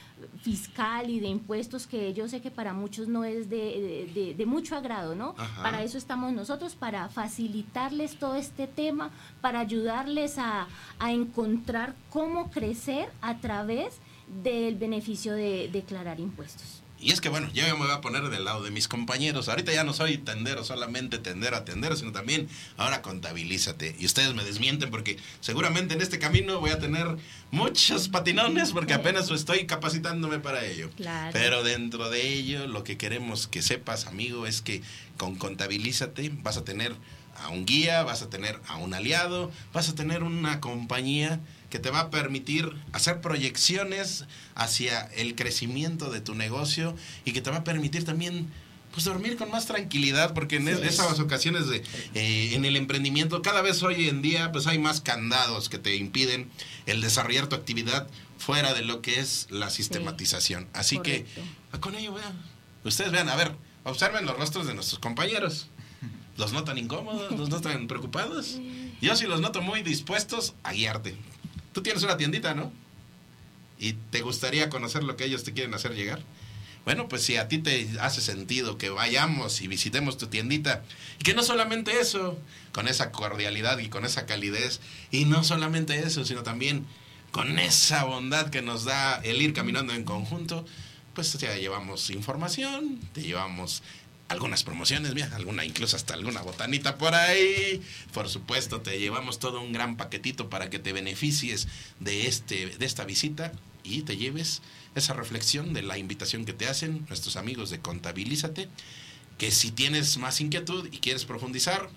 fiscal y de impuestos que yo sé que para muchos no es de, de- de- de mucho agrado, ¿no? Ajá. Para eso estamos nosotros, para facilitarles todo este tema, para ayudarles a, a encontrar cómo crecer a través del beneficio de declarar impuestos. Y es que bueno, yo me voy a poner del lado de mis compañeros. Ahorita ya no soy tendero, solamente tender a tender, sino también ahora contabilízate. Y ustedes me desmienten porque seguramente en este camino voy a tener muchos patinones porque apenas estoy capacitándome para ello. Claro. Pero dentro de ello, lo que queremos que sepas, amigo, es que con Contabilízate vas a tener a un guía, vas a tener a un aliado, vas a tener una compañía que te va a permitir hacer proyecciones hacia el crecimiento de tu negocio y que te va a permitir también pues dormir con más tranquilidad porque en Sí. esas ocasiones de eh, en el emprendimiento cada vez hoy en día pues hay más candados que te impiden el desarrollar tu actividad fuera de lo que es la sistematización. Así que con ello vean, ustedes vean, a ver, observen los rostros de nuestros compañeros. ¿Los notan incómodos? ¿Los notan <laughs> preocupados? Yo sí los noto muy dispuestos a guiarte. Tú tienes una tiendita, ¿no? Y te gustaría conocer lo que ellos te quieren hacer llegar. Bueno, pues si a ti te hace sentido que vayamos y visitemos tu tiendita, y que no solamente eso, con esa cordialidad y con esa calidez, y no solamente eso, sino también con esa bondad que nos da el ir caminando en conjunto, pues te llevamos información, te llevamos algunas promociones, mira, alguna, incluso hasta alguna botanita por ahí. Por supuesto, te llevamos todo un gran paquetito para que te beneficies de, este, de esta visita y te lleves esa reflexión de la invitación que te hacen nuestros amigos de Contabilízate, que si tienes más inquietud y quieres profundizar,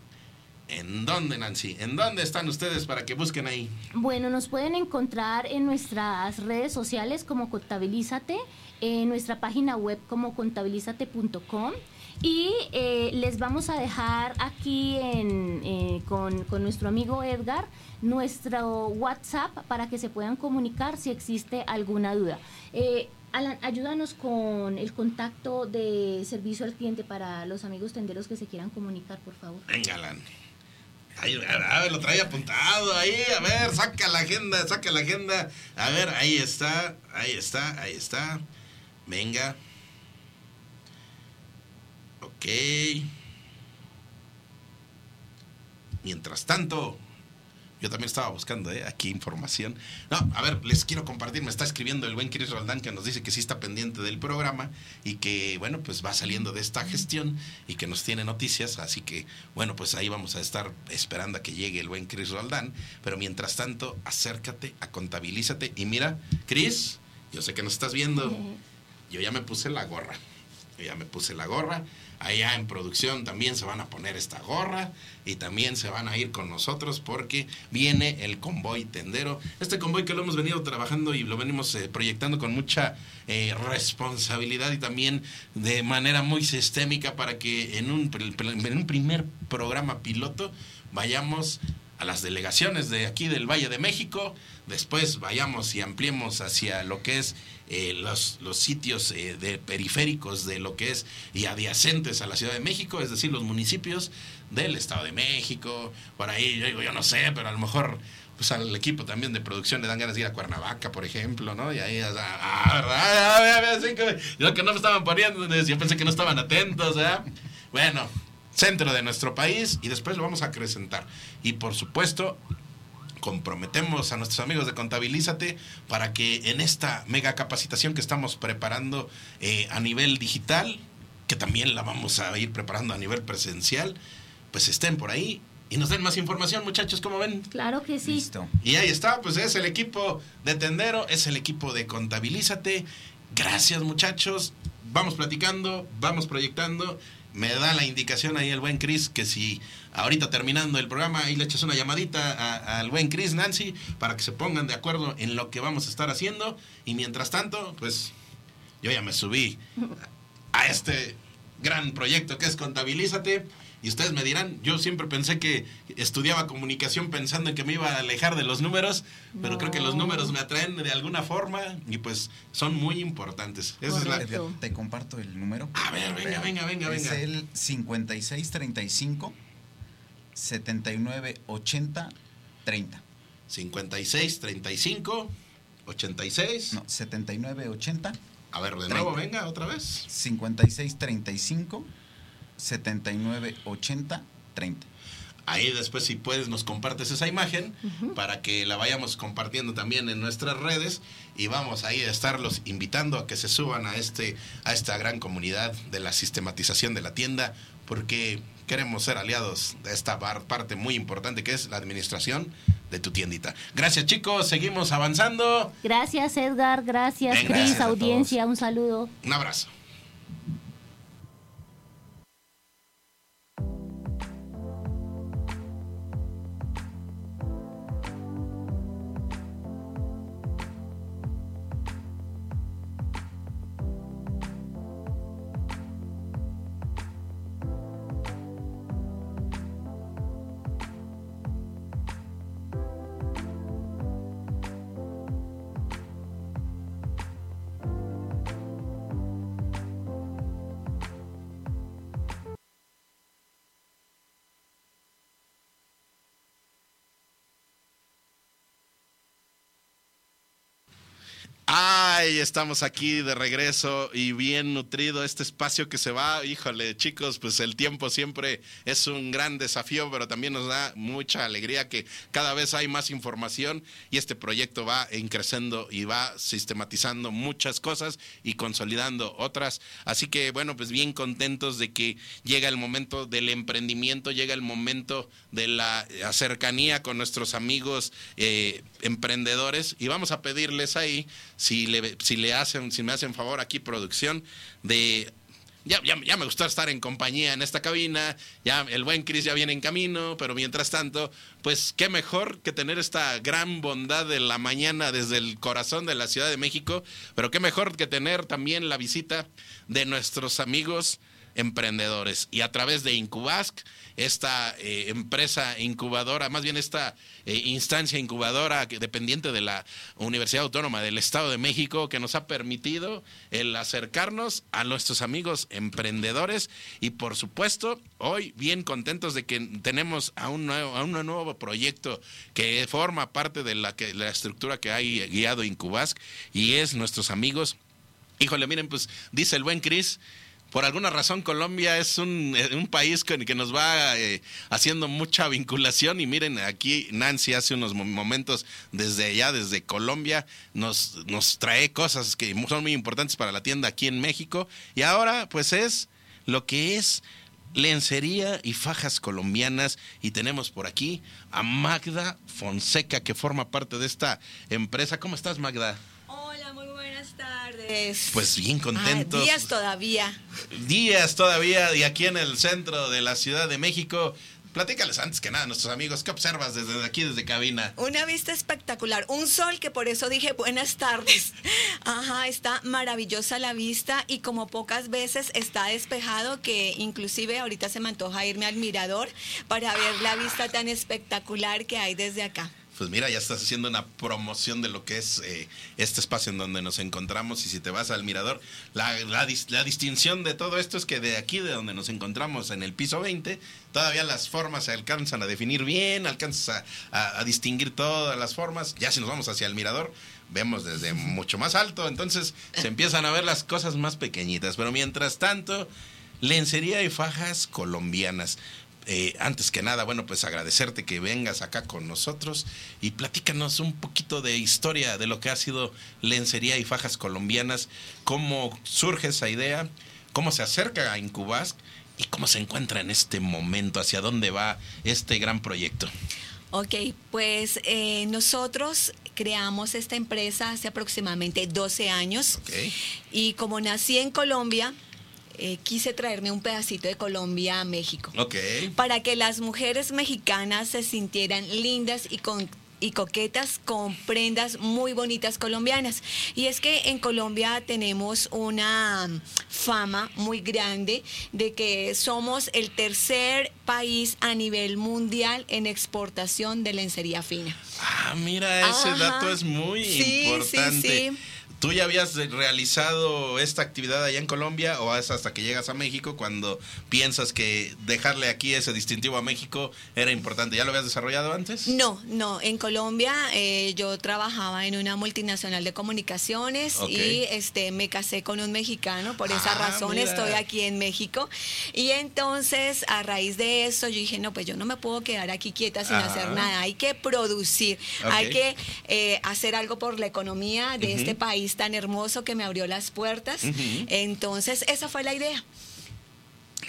¿En dónde, Nancy? ¿En dónde están ustedes para que busquen ahí? Bueno, nos pueden encontrar en nuestras redes sociales como Contabilízate, en nuestra página web como contabilizate.com y eh, les vamos a dejar aquí en, eh, con, con nuestro amigo Edgar nuestro WhatsApp para que se puedan comunicar si existe alguna duda. Eh, Alan, ayúdanos con el contacto de servicio al cliente para los amigos tenderos que se quieran comunicar, por favor. Venga, Alan. Ahí, a ver, lo trae apuntado ahí, a ver, saca la agenda, saca la agenda. A ver, ahí está, ahí está, ahí está. Venga. Ok. Mientras tanto, yo también estaba buscando ¿eh? aquí información. No, a ver, les quiero compartir. Me está escribiendo el buen Chris Roldán que nos dice que sí está pendiente del programa y que, bueno, pues va saliendo de esta gestión y que nos tiene noticias. Así que, bueno, pues ahí vamos a estar esperando a que llegue el buen Chris Roldán. Pero mientras tanto, acércate, a contabilízate. Y mira, Chris, yo sé que nos estás viendo. Yo ya me puse la gorra. Yo ya me puse la gorra allá en producción también se van a poner esta gorra y también se van a ir con nosotros porque viene el convoy tendero. Este convoy que lo hemos venido trabajando y lo venimos eh, proyectando con mucha eh, responsabilidad y también de manera muy sistémica para que en un, en un primer programa piloto vayamos a las delegaciones de aquí del Valle de México, después vayamos y ampliemos hacia lo que es eh, los, los, sitios eh, de periféricos de lo que es y adyacentes a la Ciudad de México, es decir, los municipios del Estado de México, por ahí yo digo, yo no sé, pero a lo mejor pues al equipo también de producción le dan ganas de ir a Cuernavaca, por ejemplo, ¿no? Y ahí, ah, ¿verdad? Yo que no me estaban poniendo, yo pensé que no estaban atentos, ¿eh? Bueno, centro de nuestro país y después lo vamos a acrecentar. Y por supuesto, comprometemos a nuestros amigos de Contabilízate para que en esta mega capacitación que estamos preparando eh, a nivel digital, que también la vamos a ir preparando a nivel presencial, pues estén por ahí y nos den más información, muchachos, ¿cómo ven? Claro que sí. Y ahí está, pues es el equipo de Tendero, es el equipo de Contabilízate. Gracias, muchachos. Vamos platicando, vamos proyectando me da la indicación ahí el buen Chris que si ahorita terminando el programa ahí le echas una llamadita al buen Chris Nancy para que se pongan de acuerdo en lo que vamos a estar haciendo y mientras tanto pues yo ya me subí a este gran proyecto que es Contabilízate y ustedes me dirán, yo siempre pensé que estudiaba comunicación pensando en que me iba a alejar de los números, pero creo que los números me atraen de alguna forma y pues son muy importantes. Te comparto el número. A ver, venga, venga, venga, venga. Es el 5635 7980 30. 5635 86 No, 7980 A ver, de nuevo, venga, otra vez. 5635 79 80 30. Ahí después si puedes nos compartes esa imagen para que la vayamos compartiendo también en nuestras redes y vamos ahí a estarlos invitando a que se suban a este a esta gran comunidad de la sistematización de la tienda porque queremos ser aliados de esta parte muy importante que es la administración de tu tiendita. Gracias chicos, seguimos avanzando. Gracias Edgar, gracias Cris, audiencia, un saludo. Un abrazo. Ah, Ay, estamos aquí de regreso y bien nutrido este espacio que se va. Híjole, chicos, pues el tiempo siempre es un gran desafío, pero también nos da mucha alegría que cada vez hay más información y este proyecto va creciendo y va sistematizando muchas cosas y consolidando otras. Así que bueno, pues bien contentos de que llega el momento del emprendimiento, llega el momento de la cercanía con nuestros amigos eh, emprendedores y vamos a pedirles ahí si le, si le hacen, si me hacen favor aquí producción de ya, ya, me gustó estar en compañía en esta cabina, ya el buen Chris ya viene en camino, pero mientras tanto, pues qué mejor que tener esta gran bondad de la mañana desde el corazón de la Ciudad de México, pero qué mejor que tener también la visita de nuestros amigos emprendedores y a través de Incubask esta eh, empresa incubadora, más bien esta eh, instancia incubadora que, dependiente de la Universidad Autónoma del Estado de México, que nos ha permitido el acercarnos a nuestros amigos emprendedores y por supuesto hoy bien contentos de que tenemos a un nuevo, a un nuevo proyecto que forma parte de la, que, la estructura que hay guiado Incubask y es nuestros amigos. Híjole, miren, pues dice el buen Cris, por alguna razón Colombia es un, eh, un país que, que, nos va eh, haciendo mucha vinculación y miren aquí Nancy hace unos momentos desde allá, desde Colombia, nos, nos trae cosas que son muy importantes para la tienda aquí en México y ahora pues es lo que es lencería y fajas colombianas y tenemos por aquí a Magda Fonseca que forma parte de esta empresa. ¿Cómo estás Magda? Tardes. Pues bien contentos. Ah, días todavía. Días todavía y aquí en el centro de la Ciudad de México. Platícales antes que nada, nuestros amigos, ¿qué observas desde aquí, desde cabina? Una vista espectacular, un sol que por eso dije buenas tardes. <laughs> Ajá, está maravillosa la vista y como pocas veces está despejado que inclusive ahorita se me antoja irme al mirador para ver la vista tan espectacular que hay desde acá pues mira, ya estás haciendo una promoción de lo que es eh, este espacio en donde nos encontramos y si te vas al mirador, la, la, distinción de todo esto es que de aquí, de donde nos encontramos en el piso 20, todavía las formas se alcanzan a definir bien, alcanzas a, a distinguir todas las formas, ya si nos vamos hacia el mirador, vemos desde mucho más alto, entonces se empiezan a ver las cosas más pequeñitas, pero mientras tanto, lencería y fajas colombianas. Eh, antes que nada, bueno, pues agradecerte que vengas acá con nosotros y platícanos un poquito de historia de lo que ha sido lencería y fajas colombianas, cómo surge esa idea, cómo se acerca a Incubask y cómo se encuentra en este momento, hacia dónde va este gran proyecto. Ok, pues eh, nosotros creamos esta empresa hace aproximadamente 12 años okay. y como nací en Colombia, eh, quise traerme un pedacito de Colombia a México. Ok. Para que las mujeres mexicanas se sintieran lindas y con y coquetas con prendas muy bonitas colombianas. Y es que en Colombia tenemos una fama muy grande de que somos el tercer país a nivel mundial en exportación de lencería fina. Ah, mira, ese Ajá. dato es muy sí, importante. Sí, sí. ¿Tú ya habías realizado esta actividad allá en Colombia o es hasta que llegas a México cuando piensas que dejarle aquí ese distintivo a México era importante? ¿Ya lo habías desarrollado antes? No, no. En Colombia eh, yo trabajaba en una multinacional de comunicaciones y este me casé con un mexicano. Por esa Ah, razón mira. estoy aquí en México. Y entonces a raíz de eso yo dije, no, pues yo no me puedo quedar aquí quieta sin hacer nada. Hay que producir, hay que eh, hacer algo por la economía de este país tan hermoso que me abrió las puertas. Entonces esa fue la idea.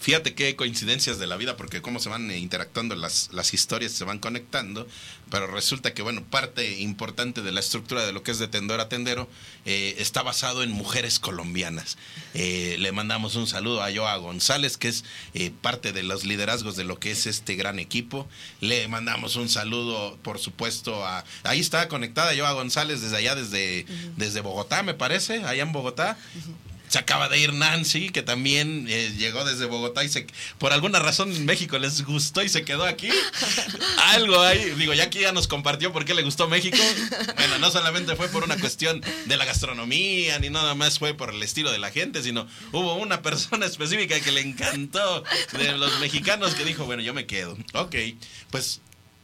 Fíjate qué coincidencias de la vida, porque cómo se van eh, interactuando las, las historias, se van conectando, pero resulta que, bueno, parte importante de la estructura de lo que es de tendero a tendero eh, está basado en mujeres colombianas. Eh, le mandamos un saludo a Joa González, que es eh, parte de los liderazgos de lo que es este gran equipo. Le mandamos un saludo, por supuesto, a... Ahí está conectada Joa González desde allá, desde, desde Bogotá, me parece, allá en Bogotá. Se acaba de ir Nancy, que también eh, llegó desde Bogotá y se, por alguna razón México les gustó y se quedó aquí. <laughs> Algo ahí, digo, ya aquí ya nos compartió por qué le gustó México. Bueno, no solamente fue por una cuestión de la gastronomía, ni nada más fue por el estilo de la gente, sino hubo una persona <laughs> específica que le encantó de los mexicanos que dijo, bueno, yo me quedo. Ok, pues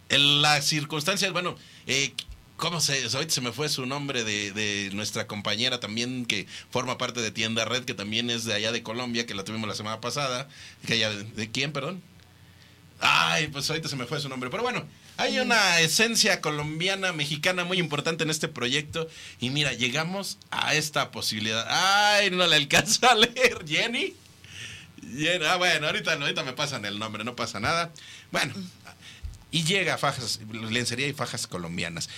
en las circunstancias, bueno, eh, ¿Cómo se, ahorita se me fue su nombre de, de nuestra compañera también que forma parte de Tienda Red, que también es de allá de Colombia, que la tuvimos la semana pasada? Que ella, ¿De quién, perdón? Ay, pues ahorita se me fue su nombre. Pero bueno, hay una esencia colombiana, mexicana muy importante en este proyecto. Y mira, llegamos a esta posibilidad. Ay, no le alcanzo a leer. Jenny. Jenny. Ah, bueno, ahorita, ahorita me pasan el nombre, no pasa nada. Bueno, y llega a fajas, lencería y fajas colombianas.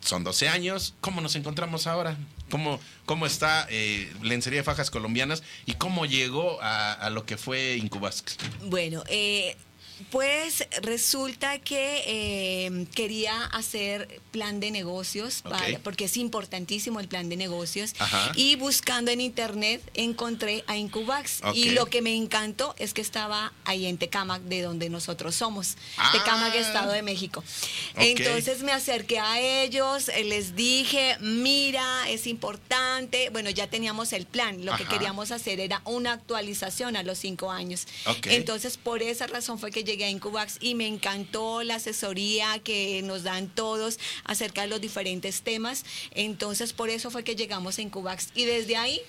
Son 12 años. ¿Cómo nos encontramos ahora? ¿Cómo, cómo está eh, lencería y fajas colombianas? ¿Y cómo llegó a, lo que fue Incubasc? Bueno, eh, pues resulta que eh, quería hacer plan de negocios, para- porque es importantísimo el plan de negocios. Ajá. Y buscando en internet encontré a Incubax. Y lo que me encantó es que estaba ahí en Tecámac, de donde nosotros somos. Ah. Tecámac, Estado de México. Entonces me acerqué a ellos, eh, les dije, mira, es importante. Bueno, ya teníamos el plan. Lo que queríamos hacer era una actualización a los cinco años. Entonces, por esa razón fue que llegué a Incubax y me encantó la asesoría que nos dan todos acerca de los diferentes temas. Entonces, por eso fue que llegamos a Incubax. Y desde ahí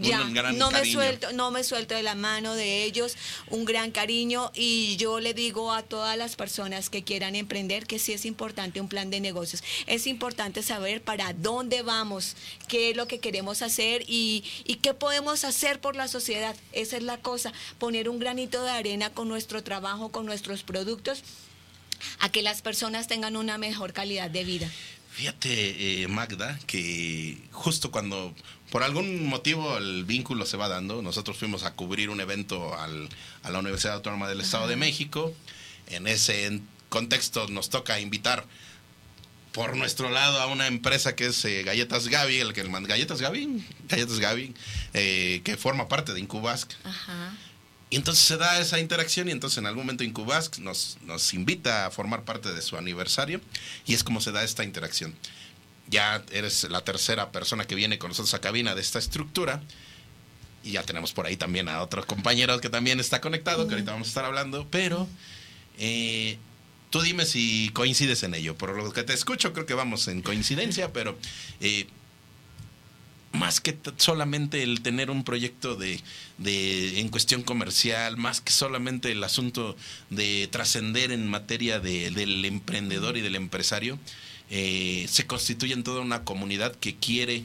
ya Un gran no me cariño. suelto no me suelto de la mano de ellos un gran cariño y yo le digo a todas las personas que quieran emprender que sí es importante un plan de negocios. Es importante saber para dónde vamos qué es lo que queremos hacer y, y qué podemos hacer por la sociedad. Esa es la cosa poner un granito de arena con nuestro trabajo con nuestros productos a que las personas tengan una mejor calidad de vida Fíjate, eh, Magda, que justo cuando por algún motivo el vínculo se va dando, nosotros fuimos a cubrir un evento al- a la Universidad Autónoma del Estado de México. En ese contexto nos toca invitar por nuestro lado a una empresa que es eh, Galletas Gaby, el que el Galletas Gaby, Galletas Gaby, eh, que forma parte de Incubasc. Ajá. Y entonces se da esa interacción y entonces en algún momento Incubasc nos, nos invita a formar parte de su aniversario y es como se da esta interacción. Ya eres la tercera persona que viene con nosotros a cabina de esta estructura y ya tenemos por ahí también a otro compañero que también está conectado, que ahorita vamos a estar hablando, pero eh, tú dime si coincides en ello. Por lo que te escucho creo que vamos en coincidencia, pero... eh, más que solamente el tener un proyecto de, de en cuestión comercial, más que solamente el asunto de trascender en materia de- del emprendedor y del empresario, eh, se constituye en toda una comunidad que quiere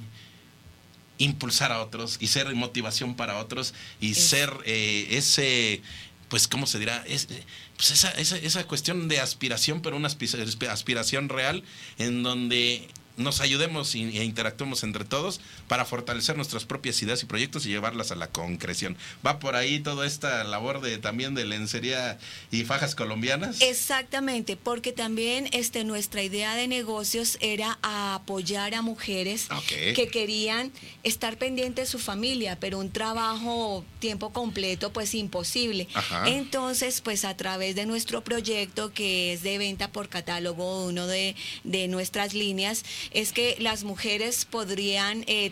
impulsar a otros y ser motivación para otros y ser eh, ese pues cómo se dirá es, eh, pues esa, esa, esa cuestión de aspiración pero una aspi- aspiración real en donde nos ayudemos e interactuemos entre todos para fortalecer nuestras propias ideas y proyectos y llevarlas a la concreción. Va por ahí toda esta labor de también de lencería y fajas colombianas. Exactamente, porque también este, nuestra idea de negocios era apoyar a mujeres que querían estar pendientes de su familia, pero un trabajo tiempo completo pues imposible. Ajá. Entonces, pues a través de nuestro proyecto que es de venta por catálogo, uno de, de nuestras líneas, es que las mujeres podrían eh,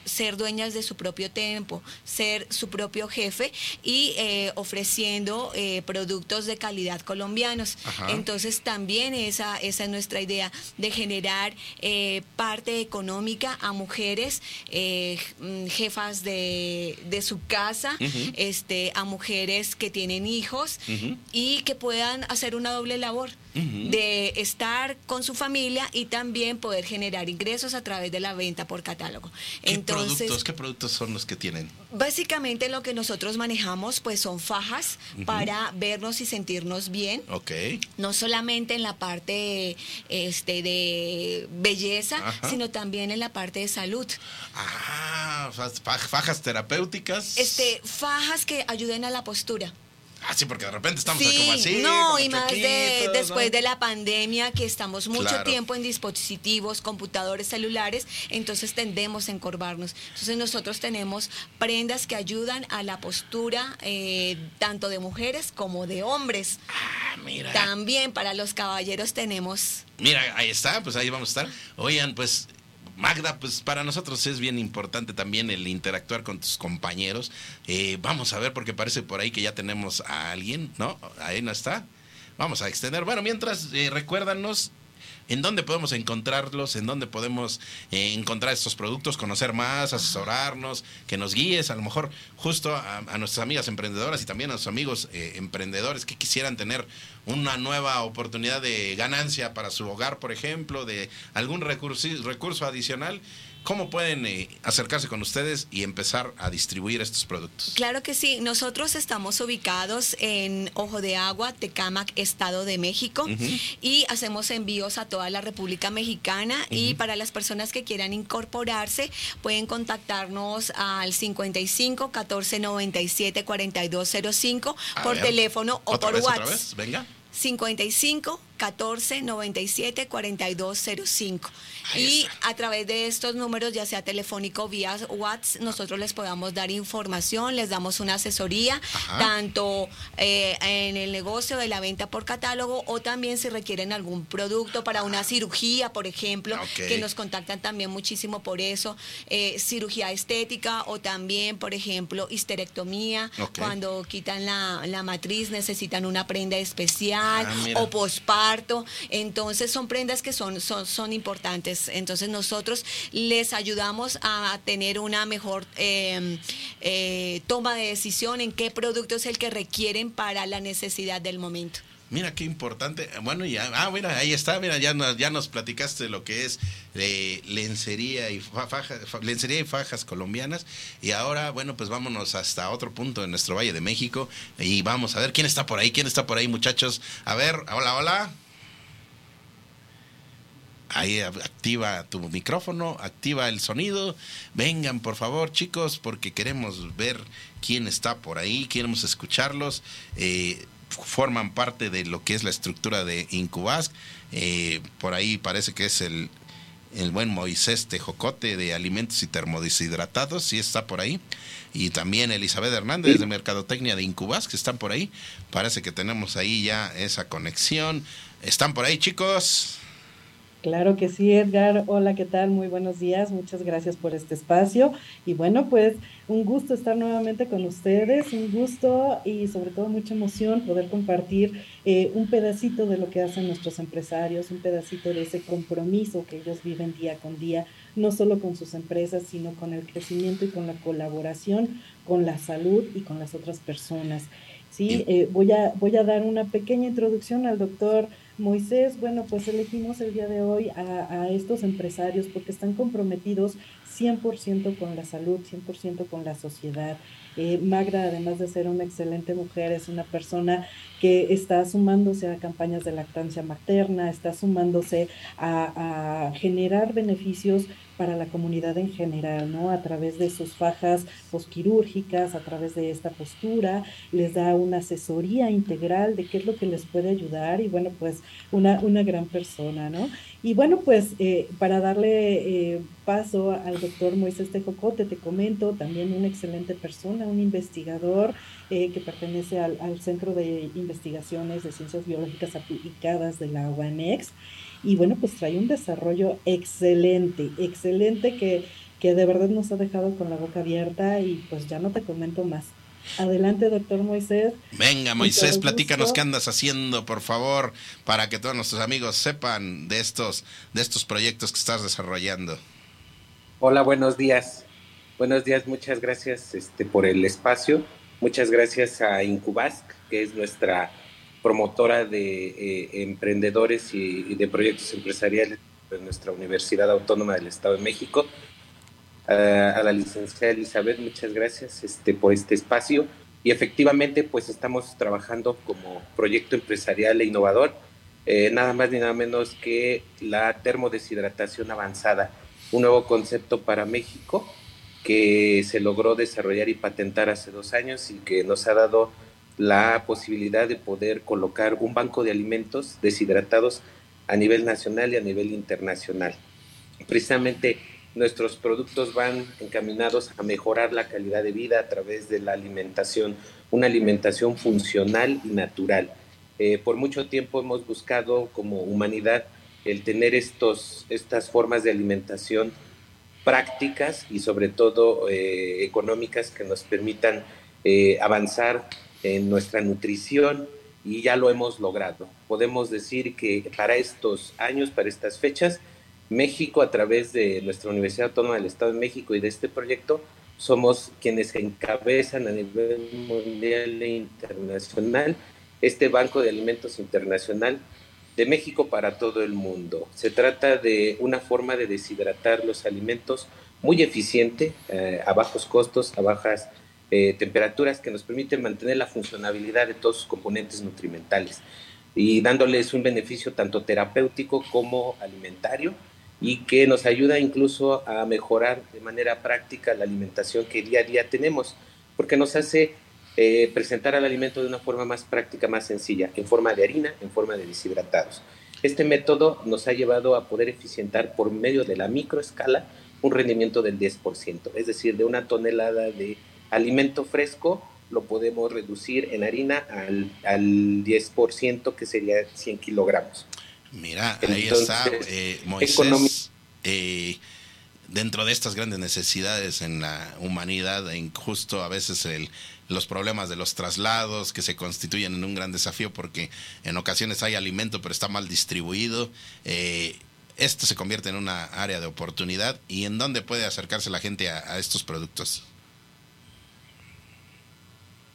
ser dueñas de su propio tiempo, ser su propio jefe y eh, ofreciendo eh, productos de calidad colombianos. Ajá. Entonces también esa, esa es nuestra idea de generar eh, parte económica a mujeres jefas de, de su casa, este, a mujeres que tienen hijos y que puedan hacer una doble labor de estar con su familia y también poder generar ingresos a través de la venta por catálogo. ¿Qué Entonces, productos, qué productos son los que tienen? básicamente lo que nosotros manejamos pues son fajas para vernos y sentirnos bien Ok. no solamente en la parte este de belleza, Ajá. sino también en la parte de salud. Ah, fa- fa- fajas terapéuticas. Este, fajas que ayuden a la postura. Ah, sí, porque de repente estamos Sí, como así. no, como y más de después ¿no? de la pandemia que estamos mucho Claro. tiempo en dispositivos, computadores celulares, entonces tendemos a encorvarnos. Entonces nosotros tenemos prendas que ayudan a la postura eh, tanto de mujeres como de hombres. Ah, mira. También para los caballeros tenemos Mira, ahí está, pues ahí vamos a estar. Oigan, pues Magda, pues para nosotros es bien importante también el interactuar con tus compañeros. Eh, vamos a ver, porque parece por ahí que ya tenemos a alguien, ¿no? Ahí no está. Vamos a extender. Bueno, mientras, eh, recuérdanos ¿En dónde podemos encontrarlos? ¿En dónde podemos eh, encontrar estos productos? Conocer más, asesorarnos, que nos guíes, a lo mejor justo a, nuestras amigas emprendedoras y también a nuestros amigos eh, emprendedores que quisieran tener una nueva oportunidad de ganancia para su hogar, por ejemplo, de algún recurso, recurso adicional ¿Cómo pueden eh, acercarse con ustedes y empezar a distribuir estos productos? Claro que sí. Nosotros estamos ubicados en Ojo de Agua, Tecámac, Estado de México, y hacemos envíos a toda la República Mexicana. Y para las personas que quieran incorporarse, pueden contactarnos al 55 14 97 4205 por teléfono o por WhatsApp. Venga. 55 14 97 42 05. Y a través de estos números, ya sea telefónico vía WhatsApp, nosotros les podamos dar información, les damos una asesoría, tanto eh, en el negocio de la venta por catálogo o también si requieren algún producto para una cirugía, por ejemplo, que nos contactan también muchísimo por eso, eh, cirugía estética o también, por ejemplo, histerectomía, cuando quitan la, la, matriz necesitan una prenda especial ah, o posparto entonces son prendas que son, son, son importantes. Entonces nosotros les ayudamos a tener una mejor em, eh, toma de decisión en qué producto es el que requieren para la necesidad del momento. Mira qué importante. Bueno, ya, ah, mira, ahí está, mira, ya nos, ya nos platicaste lo que es eh, lencería y fajas, lencería y fajas colombianas. Y ahora, bueno, pues vámonos hasta otro punto de nuestro Valle de México y vamos a ver quién está por ahí, quién está por ahí, muchachos. A ver, hola, hola. Ahí activa tu micrófono, activa el sonido. Vengan, por favor, chicos, porque queremos ver quién está por ahí, queremos escucharlos. Eh, forman parte de lo que es la estructura de Incubas. Eh, por ahí parece que es el, el buen Moisés Tejocote de Alimentos y Termodeshidratados, sí está por ahí. Y también Elizabeth Hernández de Mercadotecnia de Incubas, que están por ahí. Parece que tenemos ahí ya esa conexión. ¿Están por ahí, chicos? Claro que sí, Edgar. Hola, ¿qué tal? Muy buenos días. Muchas gracias por este espacio. Y bueno, pues un gusto estar nuevamente con ustedes, un gusto y sobre todo mucha emoción poder compartir eh, un pedacito de lo que hacen nuestros empresarios, un pedacito de ese compromiso que ellos viven día con día, no solo con sus empresas, sino con el crecimiento y con la colaboración con la salud y con las otras personas. Sí, eh, voy, a, voy a dar una pequeña introducción al doctor Moisés, bueno, pues elegimos el día de hoy a, estos empresarios porque están comprometidos 100% con la salud, 100% con la sociedad. Eh, Magda, además de ser una excelente mujer, es una persona que está sumándose a campañas de lactancia materna, está sumándose a, generar beneficios para la comunidad en general, ¿no? A través de sus fajas posquirúrgicas, a través de esta postura, les da una asesoría integral de qué es lo que les puede ayudar y bueno, pues una, una gran persona, ¿no? Y bueno, pues eh, para darle eh, paso al doctor Moisés Tejocote, te comento, también una excelente persona, un investigador eh, que pertenece al, al, Centro de Investigaciones de Ciencias Biológicas Aplicadas de la UANEX y bueno, pues trae un desarrollo excelente, excelente que, que de verdad nos ha dejado con la boca abierta y pues ya no te comento más. Adelante, doctor Moisés. Venga, Moisés, platícanos qué andas haciendo, por favor, para que todos nuestros amigos sepan de estos, de estos proyectos que estás desarrollando. Hola, buenos días. Buenos días, muchas gracias este, por el espacio. Muchas gracias a Incubask, que es nuestra promotora de eh, emprendedores y, de proyectos empresariales de nuestra Universidad Autónoma del Estado de México. a la licenciada Elizabeth, muchas gracias este, por este espacio. Y efectivamente, pues estamos trabajando como proyecto empresarial e innovador, eh, nada más ni nada menos que la termodeshidratación avanzada, un nuevo concepto para México que se logró desarrollar y patentar hace dos años y que nos ha dado la posibilidad de poder colocar un banco de alimentos deshidratados a nivel nacional y a nivel internacional. Precisamente nuestros productos van encaminados a mejorar la calidad de vida a través de la alimentación, una alimentación funcional y natural. Eh, por mucho tiempo hemos buscado como humanidad el tener estos, estas formas de alimentación prácticas y sobre todo eh, económicas que nos permitan eh, avanzar en nuestra nutrición y ya lo hemos logrado. Podemos decir que para estos años, para estas fechas, México, a través de nuestra Universidad Autónoma del Estado de México y de este proyecto, somos quienes encabezan a nivel mundial e internacional este Banco de Alimentos Internacional de México para todo el mundo. Se trata de una forma de deshidratar los alimentos muy eficiente, eh, a bajos costos, a bajas eh, temperaturas, que nos permiten mantener la funcionabilidad de todos sus componentes nutrimentales y dándoles un beneficio tanto terapéutico como alimentario y que nos ayuda incluso a mejorar de manera práctica la alimentación que día a día tenemos, porque nos hace eh, presentar al alimento de una forma más práctica, más sencilla, en forma de harina, en forma de deshidratados. Este método nos ha llevado a poder eficientar por medio de la microescala un rendimiento del 10%, es decir, de una tonelada de alimento fresco lo podemos reducir en harina al, al 10%, que sería 100 kilogramos. Mira, ahí está eh, Moisés. Eh, dentro de estas grandes necesidades en la humanidad, en justo a veces el, los problemas de los traslados que se constituyen en un gran desafío porque en ocasiones hay alimento pero está mal distribuido. Eh, esto se convierte en una área de oportunidad y en dónde puede acercarse la gente a, estos productos.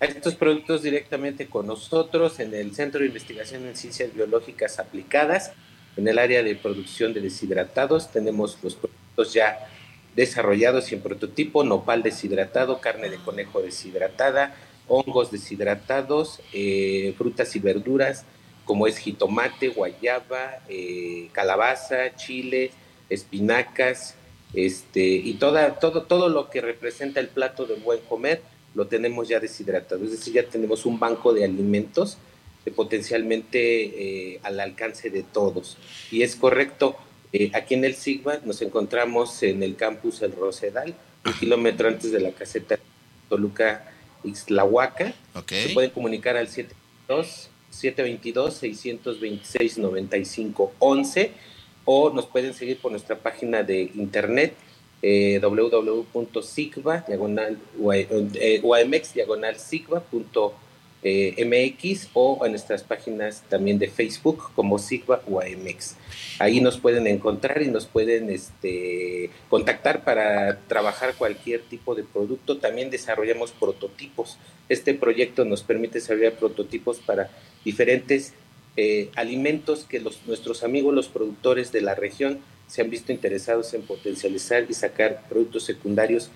A estos productos directamente con nosotros en el Centro de Investigación en Ciencias Biológicas Aplicadas, en el área de producción de deshidratados. Tenemos los productos ya desarrollados y en prototipo, nopal deshidratado, carne de conejo deshidratada, hongos deshidratados, eh, frutas y verduras, como es jitomate, guayaba, eh, calabaza, chile, espinacas, este, y toda, todo, todo lo que representa el plato de buen comer lo tenemos ya deshidratado. Es decir, ya tenemos un banco de alimentos potencialmente eh, al alcance de todos. Y es correcto, eh, aquí en el SIGBA nos encontramos en el campus El Rosedal, un kilómetro antes de la caseta Toluca Ixtlahuaca. Se pueden comunicar al 72 722-626-9511 o nos pueden seguir por nuestra página de internet eh, diagonal eh, diagonal eh, MX o en nuestras páginas también de Facebook como Sigva UAMX. Ahí nos pueden encontrar y nos pueden este, contactar para trabajar cualquier tipo de producto. También desarrollamos prototipos. Este proyecto nos permite desarrollar prototipos para diferentes eh, alimentos que los, nuestros amigos, los productores de la región, se han visto interesados en potencializar y sacar productos secundarios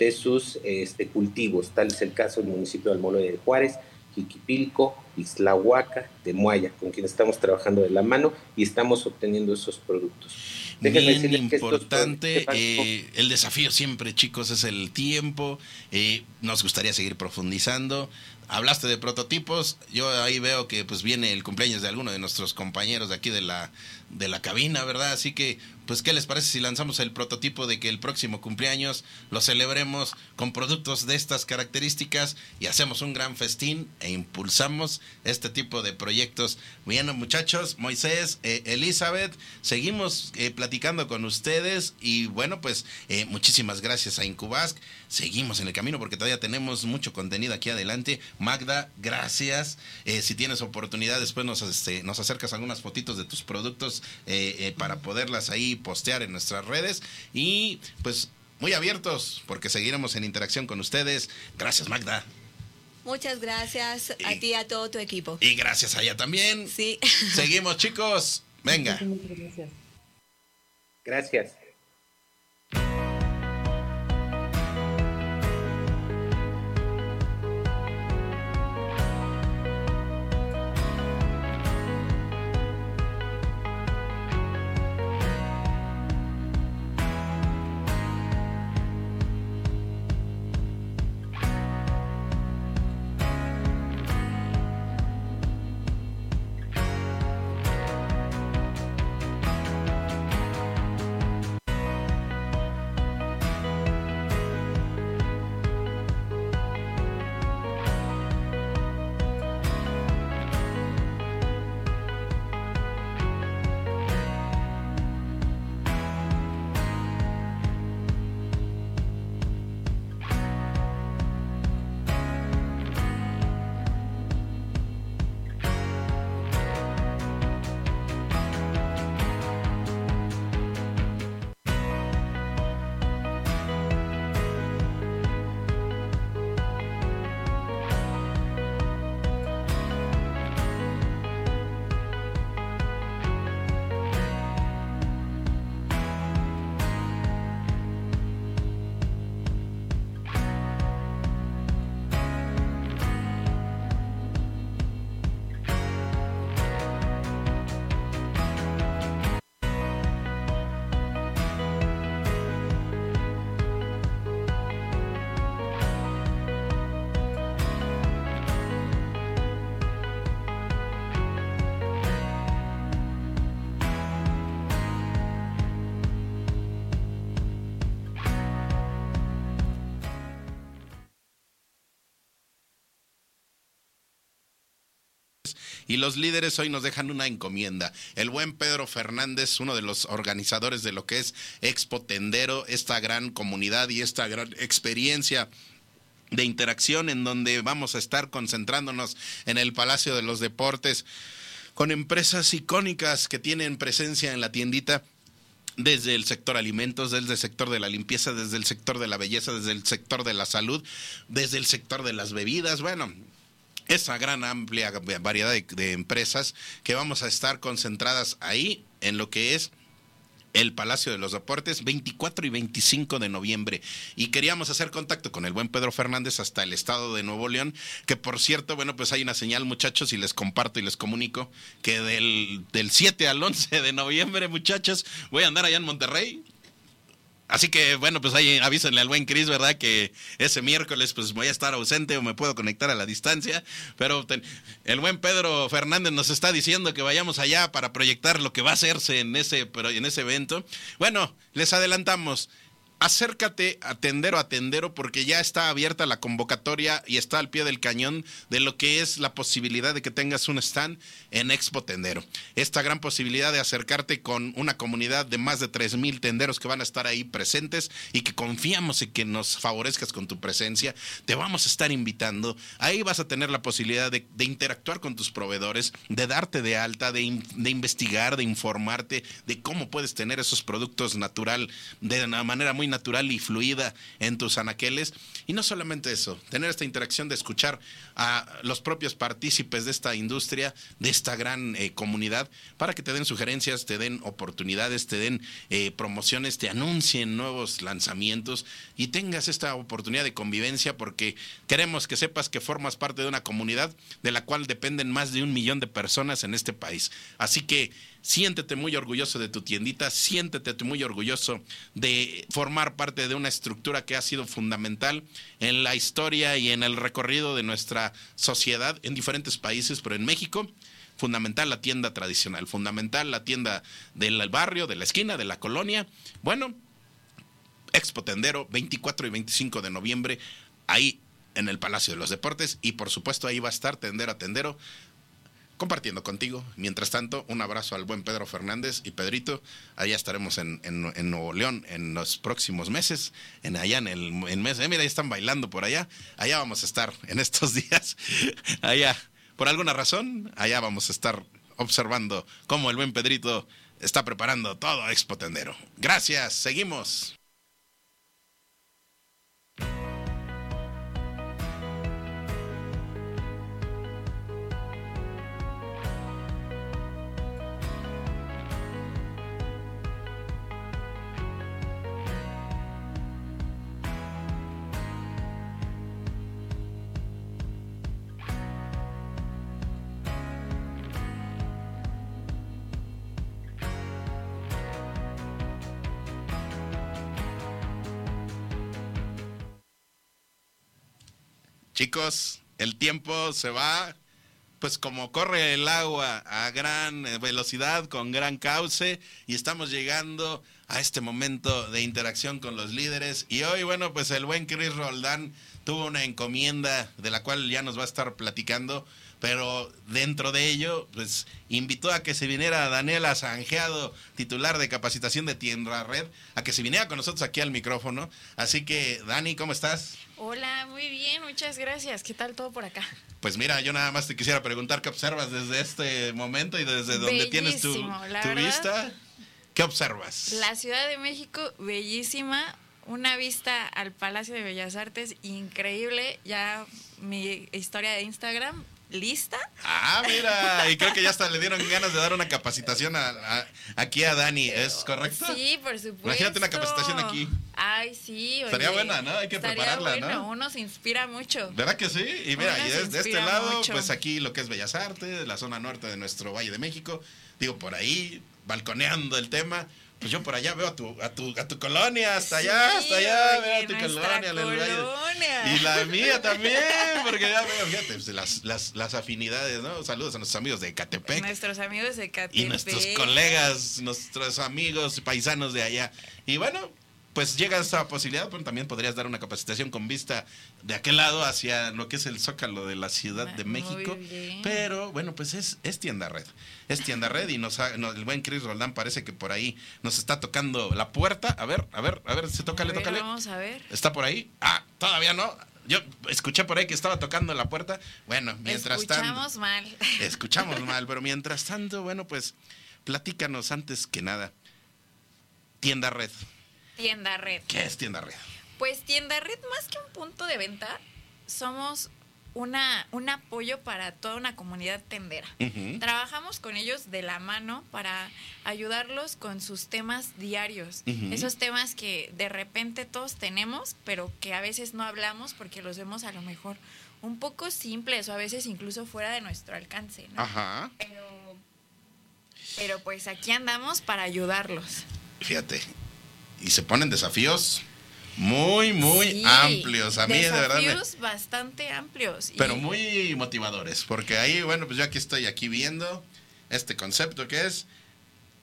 de sus este, cultivos. Tal es el caso del municipio de Almoloya de Juárez, Jiquipilco, Islahuaca, de Muaya, con quien estamos trabajando de la mano y estamos obteniendo esos productos. Bien importante, eh, el desafío siempre, chicos, es el tiempo. Eh, nos gustaría seguir profundizando. Hablaste de prototipos, yo ahí veo que pues viene el cumpleaños de alguno de nuestros compañeros de aquí de la de la cabina, ¿verdad? Así que pues ¿qué les parece si lanzamos el prototipo de que el próximo cumpleaños lo celebremos con productos de estas características y hacemos un gran festín e impulsamos este tipo de proyectos? Bueno, muchachos, Moisés, eh, Elizabeth, seguimos eh, platicando con ustedes y bueno, pues eh, muchísimas gracias a Incubask. Seguimos en el camino porque todavía tenemos mucho contenido aquí adelante. Magda, gracias. si tienes oportunidad, después nos, este, nos acercas algunas fotitos de tus productos para poderlas ahí postear en nuestras redes y pues muy abiertos porque seguiremos en interacción con ustedes. Gracias Magda. Muchas gracias a ti y a todo tu equipo. Y gracias a ella también. Sí. Seguimos chicos. Venga. Gracias. Y los líderes hoy nos dejan una encomienda. El buen Pedro Fernández, uno de los organizadores de lo que es Expo Tendero, esta gran comunidad y esta gran experiencia de interacción en donde vamos a estar concentrándonos en el Palacio de los Deportes con empresas icónicas que tienen presencia en la tiendita desde el sector alimentos, desde el sector de la limpieza, desde el sector de la belleza, desde el sector de la salud, desde el sector de las bebidas, bueno, esa gran amplia variedad de, empresas que vamos a estar concentradas ahí en lo que es el Palacio de los Deportes, 24 y 25 de noviembre. Y queríamos hacer contacto con el buen Pedro Fernández hasta el estado de Nuevo León, que por cierto, bueno, pues hay una señal, muchachos, y les comparto y les comunico que del, del 7 al 11 de noviembre, muchachos, voy a andar allá en Monterrey. Así que bueno, pues ahí avísenle al buen Cris, ¿verdad? Que ese miércoles pues voy a estar ausente o me puedo conectar a la distancia. Pero ten, el buen Pedro Fernández nos está diciendo que vayamos allá para proyectar lo que va a hacerse en ese, en ese evento. Bueno, les adelantamos acércate a Tendero a Tendero porque ya está abierta la convocatoria y está al pie del cañón de lo que es la posibilidad de que tengas un stand en Expo Tendero. Esta gran posibilidad de acercarte con una comunidad de más de 3.000 tenderos que van a estar ahí presentes y que confiamos en que nos favorezcas con tu presencia. Te vamos a estar invitando. Ahí vas a tener la posibilidad de, interactuar con tus proveedores, de darte de alta, de, de investigar, de informarte de cómo puedes tener esos productos natural de una manera muy natural y fluida en tus anaqueles. Y no solamente eso, tener esta interacción de escuchar a los propios partícipes de esta industria, de esta gran eh, comunidad, para que te den sugerencias, te den oportunidades, te den eh, promociones, te anuncien nuevos lanzamientos y tengas esta oportunidad de convivencia porque queremos que sepas que formas parte de una comunidad de la cual dependen más de un millón de personas en este país. Así que siéntete muy orgulloso de tu tiendita, siéntete muy orgulloso de formar parte de una estructura que ha sido fundamental en la historia y en el recorrido de nuestra sociedad en diferentes países, pero en México fundamental la tienda tradicional, fundamental la tienda del barrio, de la esquina, de la colonia. Bueno, Expo Tendero, 24 y 25 de noviembre, ahí en el Palacio de los Deportes y por supuesto ahí va a estar Tendero a Tendero compartiendo contigo. Mientras tanto, un abrazo al buen Pedro Fernández y Pedrito. Allá estaremos en, Nuevo León en los próximos meses, en allá en el mes. Eh, mira, ahí están bailando por allá. Allá vamos a estar <laughs> en estos días. allá, por alguna razón, allá vamos a estar observando cómo el buen Pedrito está preparando todo Expo Tendero. Gracias, seguimos. Chicos, el tiempo se va, pues como corre el agua a gran velocidad, con gran cauce, y estamos llegando a este momento de interacción con los líderes. Y hoy, bueno, pues el buen Chris Roldán tuvo una encomienda de la cual ya nos va a estar platicando, pero dentro de ello, pues invitó a que se viniera Daniela Sanjeado, titular de capacitación de Tienda Red, a que se viniera con nosotros aquí al micrófono. Así que, Dani, ¿cómo estás? Hola, muy bien, muchas gracias. ¿Qué tal todo por acá? Pues mira, yo nada más te quisiera preguntar qué observas desde este momento y desde donde tienes tu, tu verdad, vista. ¿Qué observas? La Ciudad de México, bellísima. Una vista al Palacio de Bellas Artes increíble. Ya mi historia de Instagram lista. Ah, mira, y creo que ya hasta le dieron ganas de dar una capacitación a, a- aquí a Dani, ¿es correcto? Sí, por supuesto. Imagínate una capacitación aquí. Ay, sí. Estaría oye, buena, ¿no? Hay que estaría prepararla, ¿no? bueno, Uno se inspira mucho. ¿Verdad que sí? Y mira, y es- de este lado, mucho. pues aquí lo que es Bellas Artes, la zona norte de nuestro Valle de México, digo, por ahí, balconeando el tema. Pues yo por allá veo a tu, a tu, a tu colonia, hasta allá, Sí, hasta allá, veo a tu colonia, colonia. Y la <laughs> mía también, porque ya veo, fíjate, pues, las, las, las afinidades, ¿no? Saludos a nuestros amigos de Catepec. Nuestros amigos de Catepec. y nuestros colegas, nuestros amigos paisanos de allá. Y bueno, pues llega esta posibilidad, bueno, también podrías dar una capacitación con vista de aquel lado hacia lo que es el Zócalo de la Ciudad de Muy México. Pero bueno, pues es, es tienda red. Es tienda red y nos, ha- el buen Chris Roldán parece que por ahí nos está tocando la puerta. A ver, a ver, a ver, se tócale, A ver, tócale. Vamos a ver. ¿Está por ahí? Ah, todavía no. Yo escuché por ahí que estaba tocando la puerta. Bueno, mientras tanto. Escuchamos mal. <laughs> Escuchamos mal, pero mientras tanto, bueno, pues platícanos antes que nada. Tienda red. Tienda Red. ¿Qué es tienda red? Pues Tienda Red, más que un punto de venta, somos una, un apoyo para toda una comunidad tendera. Trabajamos con ellos de la mano para ayudarlos con sus temas diarios. Esos temas que de repente todos tenemos, pero que a veces no hablamos porque los vemos a lo mejor un poco simples o a veces incluso fuera de nuestro alcance. ¿no? Ajá. Pero, pero pues aquí andamos para ayudarlos. Fíjate. Y se ponen desafíos muy, muy Sí, amplios. A mí, de verdad. Desafíos bastante amplios. y- pero muy motivadores. Porque ahí, bueno, pues yo aquí estoy aquí viendo este concepto que es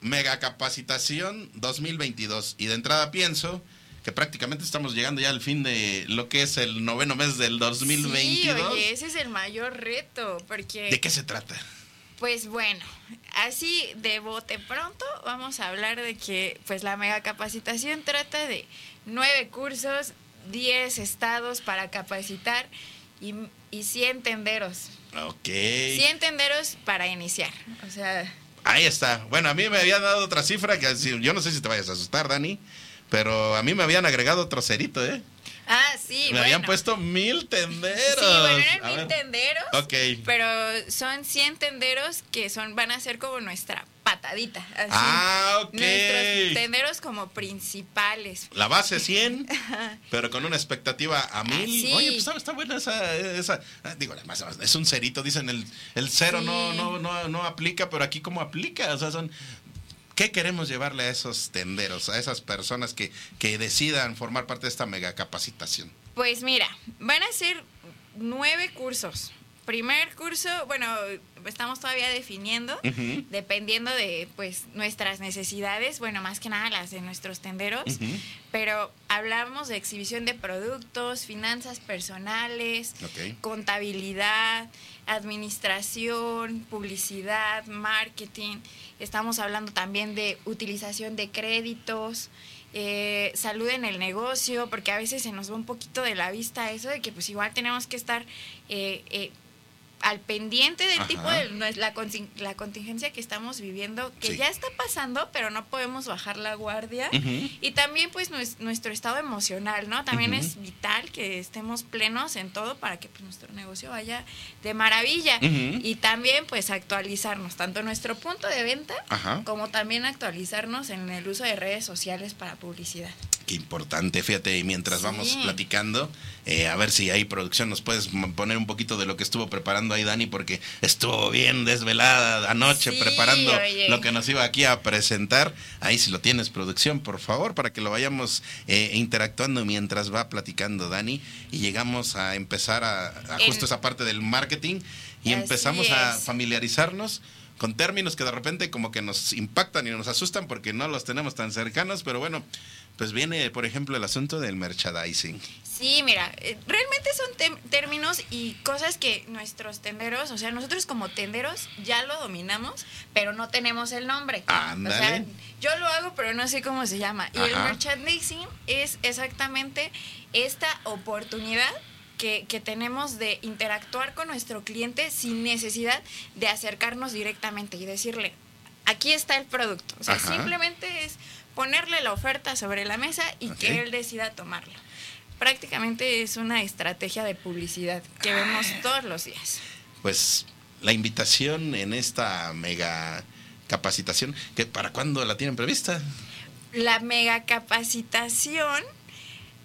Mega Capacitación 2022. Y de entrada pienso que prácticamente estamos llegando ya al fin de lo que es el noveno mes del 2022. Sí, oye, ese es el mayor reto, porque... ¿De qué se trata? Pues bueno, así de bote pronto vamos a hablar de que pues la mega capacitación trata de nueve cursos, 10 estados para capacitar y, y 100 tenderos. Ok. 100 tenderos para iniciar. O sea, Ahí está. Bueno, a mí me habían dado otra cifra que yo no sé si te vayas a asustar, Dani, pero a mí me habían agregado otro cerito, ¿eh? Ah, sí, me bueno. habían puesto mil tenderos. Sí, bueno, eran A mil ver. tenderos. Ok. Pero son 100 tenderos que son van a ser como nuestra patadita. así. Ah, ok. Nuestros tenderos como principales. La base 100, <laughs> pero con una expectativa a mil. sí. Oye, pues está, está buena esa, esa. ah, Digo, además es un cerito, dicen el, el cero no, Sí. no, no, no aplica, pero aquí cómo aplica, o sea, son. ¿Qué queremos llevarle a esos tenderos, a esas personas que, que decidan formar parte de esta mega capacitación? Pues mira, van a ser nueve cursos. Primer curso, bueno, estamos todavía definiendo, dependiendo de pues nuestras necesidades, bueno, más que nada las de nuestros tenderos, pero hablamos de exhibición de productos, finanzas personales, contabilidad, administración, publicidad, marketing. Estamos hablando también de utilización de créditos, eh, salud en el negocio, porque a veces se nos va un poquito de la vista eso de que pues igual tenemos que estar eh, eh, al pendiente del Ajá. tipo de la, contin- la contingencia que estamos viviendo, que Sí. ya está pasando, pero no podemos bajar la guardia. Y también pues nues- nuestro estado emocional, ¿no? También es vital que estemos plenos en todo para que pues, nuestro negocio vaya de maravilla. Y también pues actualizarnos, tanto nuestro punto de venta Ajá. como también actualizarnos en el uso de redes sociales para publicidad. Qué importante, fíjate, y mientras Sí. vamos platicando, eh, a ver si ahí producción nos puedes poner un poquito de lo que estuvo preparando ahí Dani, porque estuvo bien desvelada anoche Sí, preparando oye. lo que nos iba aquí a presentar. Ahí si lo tienes producción, por favor, para que lo vayamos eh, interactuando mientras va platicando Dani y llegamos a empezar a, justo esa parte del marketing y empezamos a familiarizarnos con términos que de repente como que nos impactan y nos asustan porque no los tenemos tan cercanos, pero bueno, pues viene, por ejemplo, el asunto del merchandising. Sí, mira, eh, realmente son términos y cosas que nuestros tenderos, o sea, nosotros como tenderos ya lo dominamos, pero no tenemos el nombre. O sea, Ándale. yo lo hago, pero no sé cómo se llama. Y el merchandising es exactamente esta oportunidad que, que tenemos de interactuar con nuestro cliente sin necesidad de acercarnos directamente y decirle, aquí está el producto. O sea, Ajá. simplemente es ponerle la oferta sobre la mesa y que él decida tomarla. Prácticamente es una estrategia de publicidad que vemos todos los días. Pues la invitación en esta mega capacitación, que ¿para cuándo la tienen prevista? La mega capacitación,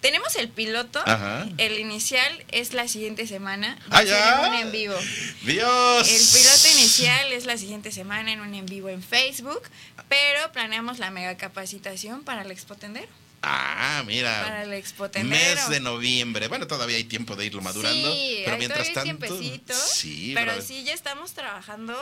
tenemos el piloto, Ajá. el inicial es la siguiente semana, ¡Ah, ya! en un en vivo. ¡Dios! El piloto inicial es la siguiente semana en un en vivo en Facebook, pero planeamos la mega capacitación para el Expo Tendero. Ah, mira. Para el Expo Tendero. Mes de noviembre. Bueno, todavía hay tiempo de irlo madurando. Sí, pero hay mientras tanto. sí, pero sí ya estamos trabajando.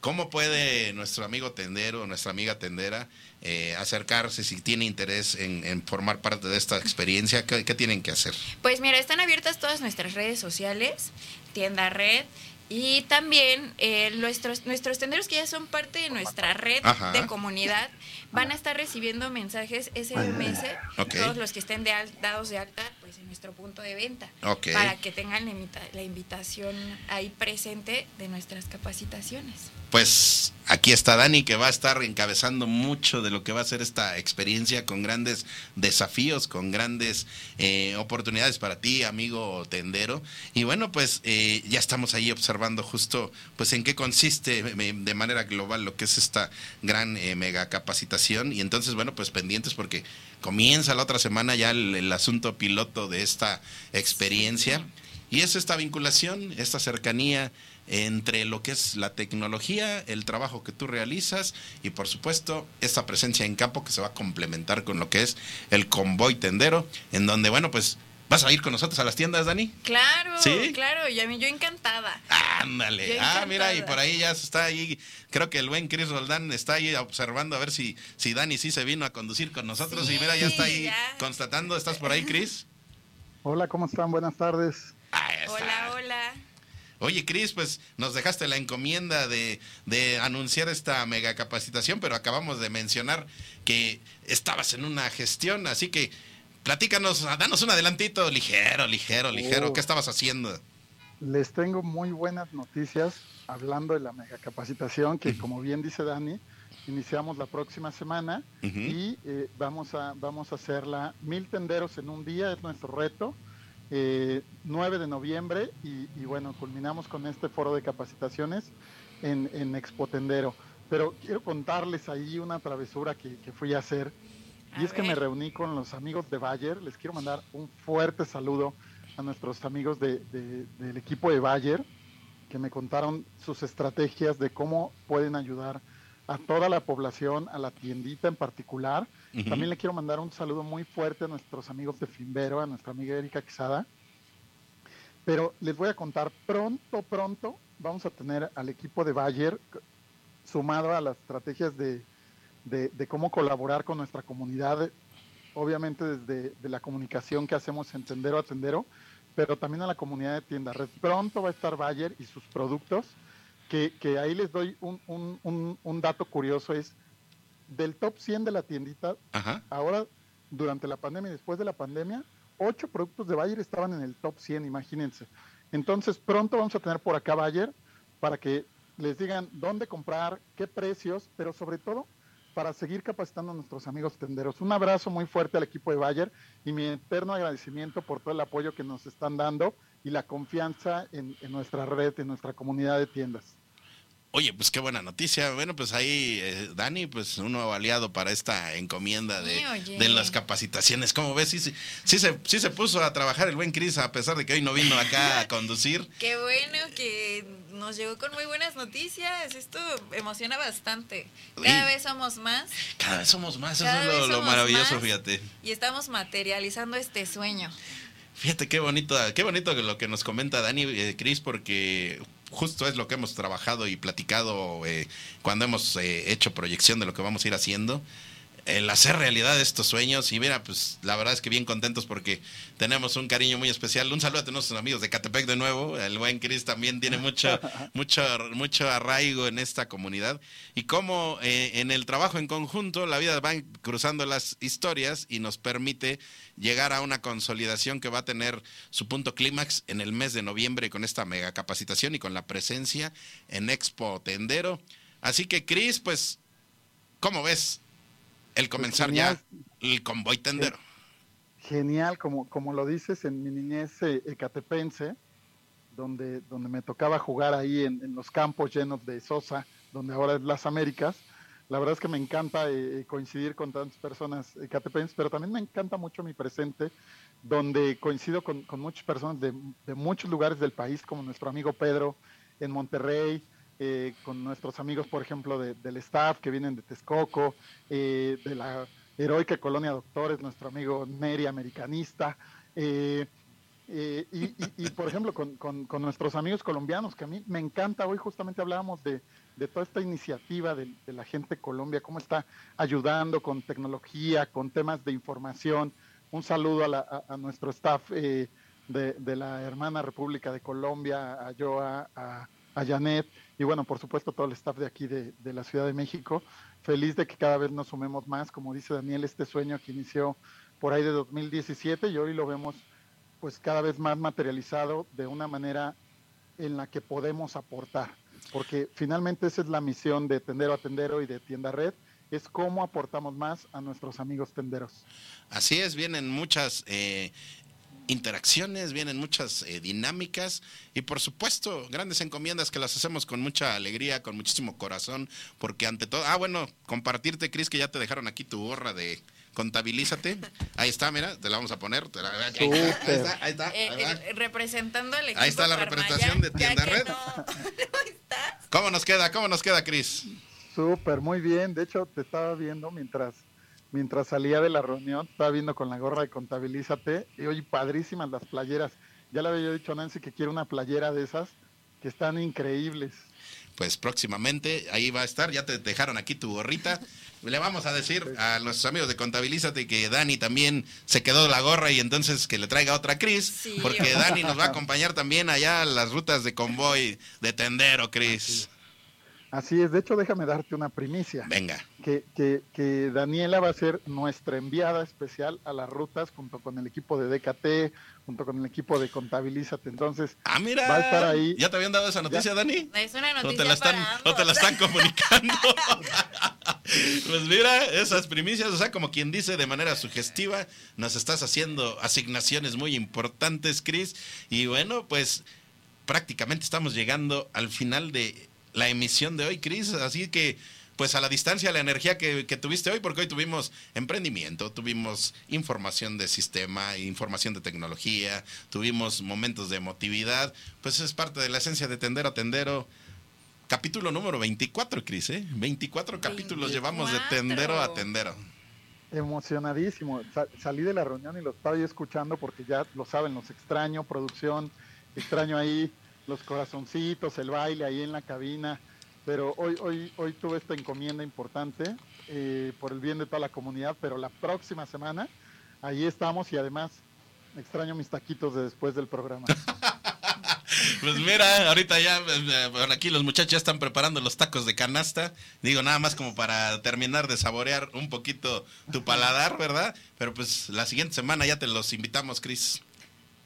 ¿Cómo puede nuestro amigo tendero, nuestra amiga tendera, eh, acercarse si tiene interés en, en formar parte de esta experiencia? ¿Qué, qué tienen que hacer? Pues mira, están abiertas todas nuestras redes sociales, tienda red. Y también eh, nuestros, nuestros tenderos que ya son parte de nuestra red Ajá. de comunidad van a estar recibiendo mensajes SMS, Ok. todos los que estén de al- dados de alta pues en nuestro punto de venta, para que tengan la, invita- la invitación ahí presente de nuestras capacitaciones. Pues aquí está Dani que va a estar encabezando mucho de lo que va a ser esta experiencia con grandes desafíos, con grandes eh, oportunidades para ti, amigo tendero. Y bueno, pues eh, ya estamos ahí observando justo pues en qué consiste eh, de manera global lo que es esta gran eh, mega capacitación. Y entonces, bueno, pues pendientes porque comienza la otra semana ya el, el asunto piloto de esta experiencia. Y es esta vinculación, esta cercanía entre lo que es la tecnología, el trabajo que tú realizas y por supuesto esta presencia en campo que se va a complementar con lo que es el convoy tendero, en donde, bueno, pues vas a ir con nosotros a las tiendas, Dani. Claro, ¿Sí? claro, y a mí yo encantada. Ándale. Yo Ah, mira, y por ahí ya se está ahí, creo que el buen Chris Roldán está ahí observando a ver si, si Dani sí se vino a conducir con nosotros y mira, ya está ahí ya. constatando, ¿estás por ahí, Chris? Hola, ¿cómo están? Buenas tardes. Hola, hola. Oye, Cris, pues nos dejaste la encomienda de, de anunciar esta mega capacitación, pero acabamos de mencionar que estabas en una gestión, así que platícanos, danos un adelantito, ligero, ligero, ligero. Oh. ¿Qué estabas haciendo? Les tengo muy buenas noticias hablando de la mega capacitación que, como bien dice Dani, iniciamos la próxima semana y eh, vamos, a, vamos a hacerla mil tenderos en un día, es nuestro reto. Eh, 9 de noviembre y, y bueno, culminamos con este foro de capacitaciones en, en Expo Tendero. Pero quiero contarles ahí una travesura que, que fui a hacer. Y A es que me reuní con los amigos de Bayer. Les quiero mandar un fuerte saludo a nuestros amigos de- de- del equipo de Bayer, que me contaron sus estrategias de cómo pueden ayudar a toda la población, a la tiendita en particular. También le quiero mandar un saludo muy fuerte a nuestros amigos de Flimbero, a nuestra amiga Erika Quesada. Pero les voy a contar, pronto, pronto vamos a tener al equipo de Bayer sumado a las estrategias de, de- cómo colaborar con nuestra comunidad, obviamente desde de la comunicación que hacemos en Tendero a Tendero, pero también a la comunidad de tienda red. Pronto va a estar Bayer y sus productos, que, que ahí les doy un, un- un- un dato curioso, es del top 100 de la tiendita, Ajá. ahora durante la pandemia y después de la pandemia, ocho productos de Bayer estaban en el top 100, imagínense. Entonces pronto vamos a tener por acá Bayer para que les digan dónde comprar, qué precios, pero sobre todo para seguir capacitando a nuestros amigos tenderos. Un abrazo muy fuerte al equipo de Bayer y mi eterno agradecimiento por todo el apoyo que nos están dando y la confianza en, en nuestra red, en nuestra comunidad de tiendas. Oye, pues qué buena noticia. Bueno, pues ahí, eh, Dani, pues un nuevo aliado para esta encomienda de, Sí, de las capacitaciones. ¿Cómo ves? Sí, sí, sí se, sí se puso a trabajar el buen Cris, a pesar de que hoy no vino acá a <laughs> conducir. Qué bueno que nos llegó con muy buenas noticias. Esto emociona bastante. Cada Sí. vez somos más Cada vez somos más, eso es lo, maravilloso, fíjate. y estamos materializando este sueño. Fíjate qué bonito, qué bonito lo que nos comenta Dani, eh, Cris, porque justo es lo que hemos trabajado y platicado eh, cuando hemos eh, hecho proyección de lo que vamos a ir haciendo. El hacer realidad estos sueños y mira, pues la verdad es que bien contentos porque tenemos un cariño muy especial. Un saludo a nuestros amigos de Catepec de nuevo. El buen Cris también tiene mucho, <laughs> mucho, mucho arraigo en esta comunidad. Y como eh, en el trabajo en conjunto, la vida va cruzando las historias y nos permite llegar a una consolidación que va a tener su punto clímax en el mes de noviembre con esta mega capacitación y con la presencia en Expo Tendero. Así que, Cris, pues, ¿cómo ves el comenzar ya el convoy tendero? Genial, como, como lo dices, en mi niñez eh, ecatepense, donde, donde me tocaba jugar ahí en, en los campos llenos de Sosa, donde ahora es Las Américas. La verdad es que me encanta eh, coincidir con tantas personas ecatepenses, pero también me encanta mucho mi presente, donde coincido con, con muchas personas de, de muchos lugares del país, como nuestro amigo Pedro en Monterrey, eh, con nuestros amigos, por ejemplo, de- del staff que vienen de Texcoco, eh, de la Heroica Colonia Doctores, nuestro amigo Neri, americanista. Eh, eh, y, por ejemplo, con, nuestros amigos colombianos, que a mí me encanta, hoy justamente hablábamos de, toda esta iniciativa de, la gente Colombia, cómo está ayudando con tecnología, con temas de información. Un saludo a, la- nuestro staff de, la hermana República de Colombia, a Joa, a Janet, y bueno, por supuesto todo el staff de aquí de, de la Ciudad de México. Feliz de que cada vez nos sumemos más, como dice Daniel, este sueño que inició por ahí de 2017 y hoy lo vemos pues cada vez más materializado de una manera en la que podemos aportar, porque finalmente esa es la misión de Tendero a Tendero y de Tienda Red, es cómo aportamos más a nuestros amigos tenderos. Así es, vienen muchas eh, interacciones, vienen muchas eh, dinámicas y por supuesto grandes encomiendas que las hacemos con mucha alegría, con muchísimo corazón, porque ante todo, ah bueno, compartirte Cris que ya te dejaron aquí tu gorra de contabilízate. Ahí está, mira, te la vamos a poner. te la- ahí, está, ahí está, ahí está, Eh, ahí eh, representando al equipo Ahí está la Farmaya, representación de Tienda Red. no- <laughs> ¿Cómo nos queda? ¿Cómo nos queda, Cris? Súper, muy bien. De hecho, te estaba viendo mientras, mientras salía de la reunión, estaba viendo con la gorra de Contabilízate. Y oye, padrísimas las playeras. Ya le había yo dicho a Nancy que quiero una playera de esas que están increíbles. Pues próximamente ahí va a estar, ya te dejaron aquí tu gorrita. <laughs> Le vamos a decir a nuestros amigos de Contabilízate que Dani también se quedó la gorra y entonces que le traiga otra Cris, porque Dani nos va a <laughs> acompañar también allá a las rutas de convoy de Tendero, Cris. Así es, de hecho, déjame darte una primicia. Venga. Que, que, que Daniela va a ser nuestra enviada especial a las rutas junto con el equipo de DKT, junto con el equipo de Contabilízate. Entonces, Ah, mira. va a estar ahí. ¿Ya te habían dado esa noticia, Dani? Es una ¿O noticia te, la están, para o te la están <laughs> comunicando? <laughs> pues mira, esas primicias, o sea, como quien dice de manera sugestiva, nos estás haciendo asignaciones muy importantes, Chris. Y bueno, pues prácticamente estamos llegando al final de la emisión de hoy, Chris. Así que, pues a la distancia, la energía que, que tuviste hoy, porque hoy tuvimos emprendimiento, tuvimos información de sistema, información de tecnología, tuvimos momentos de emotividad, pues es parte de la esencia de Tendero a Tendero. Capítulo número 24, Cris, ¿eh? 24 capítulos llevamos de Tendero a Tendero. emocionadísimo. Sa- salí de la reunión y lo estaba yo escuchando porque ya lo saben, los extraño, producción, extraño ahí los corazoncitos, el baile ahí en la cabina. Pero hoy, hoy, hoy tuve esta encomienda importante eh, por el bien de toda la comunidad, pero la próxima semana ahí estamos y además extraño mis taquitos de después del programa. <laughs> Pues mira, ahorita ya eh, por aquí los muchachos ya están preparando los tacos de canasta. Digo, nada más como para terminar de saborear un poquito tu paladar, ¿verdad? Pero pues la siguiente semana ya te los invitamos, Cris.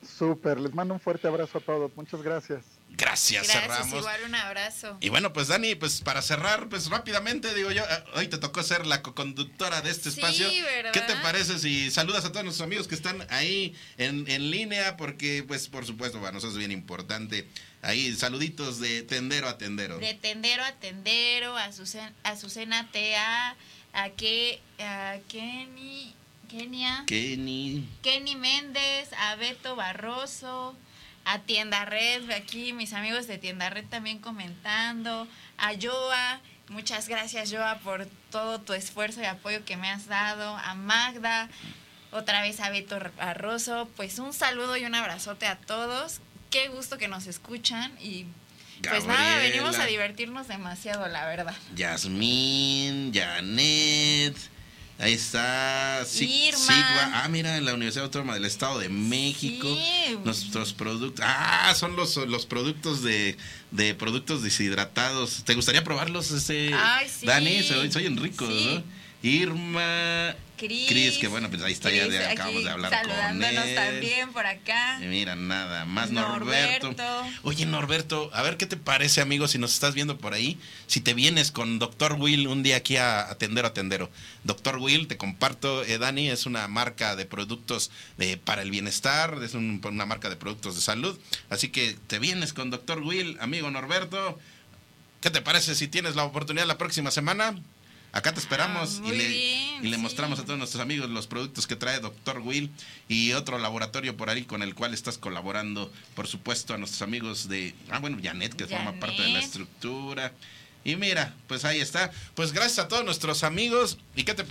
Súper, les mando un fuerte abrazo a todos. Muchas gracias. Gracias, Gracias, cerramos. igual un abrazo. Y bueno, pues Dani, pues para cerrar, pues rápidamente, digo yo, eh, hoy te tocó ser la conductora de este Sí, espacio. ¿verdad? ¿Qué te parece si saludas a todos nuestros amigos que están ahí en, en línea? Porque, pues, por supuesto, para nosotros es bien importante. Ahí, saluditos de tendero a tendero. De tendero a tendero, a Azucena, Azucena Tea, a, que, a Kenny, Kenia, Kenny. Kenny Méndez, a Beto Barroso, a Tienda Red, aquí mis amigos de Tienda Red también comentando, a Joa, muchas gracias Joa por todo tu esfuerzo y apoyo que me has dado, a Magda, otra vez a Beto Barroso, pues un saludo y un abrazote a todos, qué gusto que nos escuchan y pues nada, venimos a divertirnos demasiado, la verdad. Yasmín, Janet. Ahí está. Sig-. Sigua. Ah, mira, en la Universidad Autónoma del Estado de México. Sí. Nuestros productos. Ah, son los, los productos de, de productos deshidratados. ¿Te gustaría probarlos, este, Ay, sí. Dani? Soy, soy ricos, Sí. ¿no? Irma. Cris. Que bueno, pues ahí está, ya de- acabamos de hablar con él. también por acá. Mira, nada más Norberto. Norberto. Oye, Norberto, a ver qué te parece, amigo, si nos estás viendo por ahí, si te vienes con Doctor Will un día aquí a atender a tendero. Doctor Will, te comparto, eh, Dani, es una marca de productos eh, para el bienestar, es un- una marca de productos de salud. Así que te vienes con Doctor Will, amigo Norberto. ¿Qué te parece si tienes la oportunidad la próxima semana? Acá te esperamos Ah, y, le, bien, y le sí. mostramos a todos nuestros amigos los productos que trae Doctor Will y otro laboratorio por ahí con el cual estás colaborando, por supuesto, a nuestros amigos de, ah, bueno, Janet, que forma parte de la estructura. Y mira, pues ahí está. Pues gracias a todos nuestros amigos. ¿Y qué te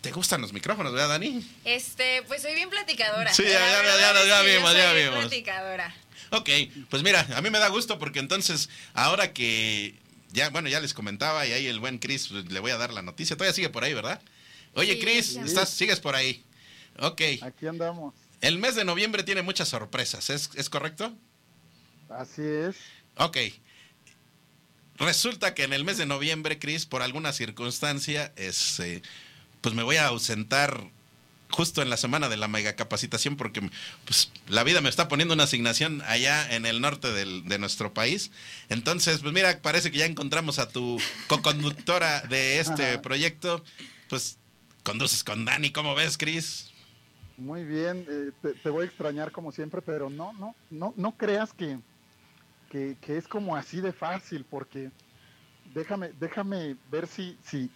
¿Te gustan los micrófonos, verdad, Dani? Este, pues soy bien platicadora. Sí, ya, ya, ya, ya vimos, ya bien vimos. platicadora. Ok, pues mira, a mí me da gusto porque entonces, ahora que ya, bueno, ya les comentaba y ahí el buen Chris pues, le voy a dar la noticia. Todavía sigue por ahí, ¿verdad? Oye, Sí, Chris, sí. estás, sigues por ahí. Ok. Aquí andamos. El mes de noviembre tiene muchas sorpresas, ¿es, ¿es correcto? Así es. Ok. Resulta que en el mes de noviembre, Chris, por alguna circunstancia, este, pues me voy a ausentar justo en la semana de la megacapacitación porque pues, la vida me está poniendo una asignación allá en el norte del- de nuestro país. Entonces, pues mira, parece que ya encontramos a tu co-conductora de este Ajá. proyecto. Pues conduces con Dani, ¿cómo ves, Chris? Muy bien, eh, te, te voy a extrañar como siempre, pero no, no, no, no creas que, que, que es como así de fácil, porque déjame, déjame ver si, si,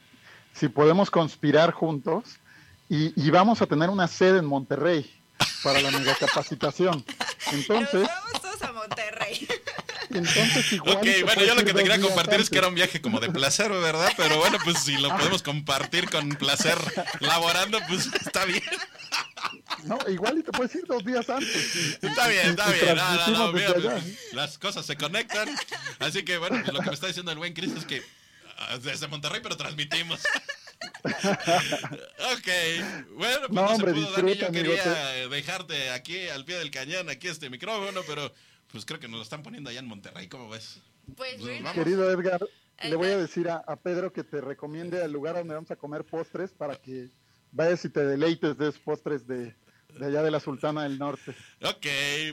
si podemos conspirar juntos y, y vamos a tener una sede en Monterrey para la megacapacitación. <laughs> Entonces, Vamos todos a Monterrey. entonces <laughs> igual. Ok, bueno, yo lo que te quería compartir es antes. que era un viaje como de placer, ¿verdad? Pero bueno, pues si lo podemos compartir con placer laborando, pues está bien. No, igual y te puedes ir dos días antes. y- Está y- bien, y- está y bien. No, no, no, transmitimos mira, pues, las cosas se conectan. Así que bueno, pues lo que me está diciendo el buen Chris es que ah, desde Monterrey, pero transmitimos. <laughs> ok, bueno, pues No, no, hombre, se pudo, Dani. Yo disfruta, amigo, quería dejarte aquí al pie del cañón, aquí este micrófono, pero pues creo que nos lo están poniendo allá en Monterrey. ¿Cómo ves? Pues vamos. Querido Edgar, le voy a decir a, a Pedro que te recomiende el lugar donde vamos a comer postres para que vayas y te deleites de esos postres de, de allá de la Sultana del Norte. Ok,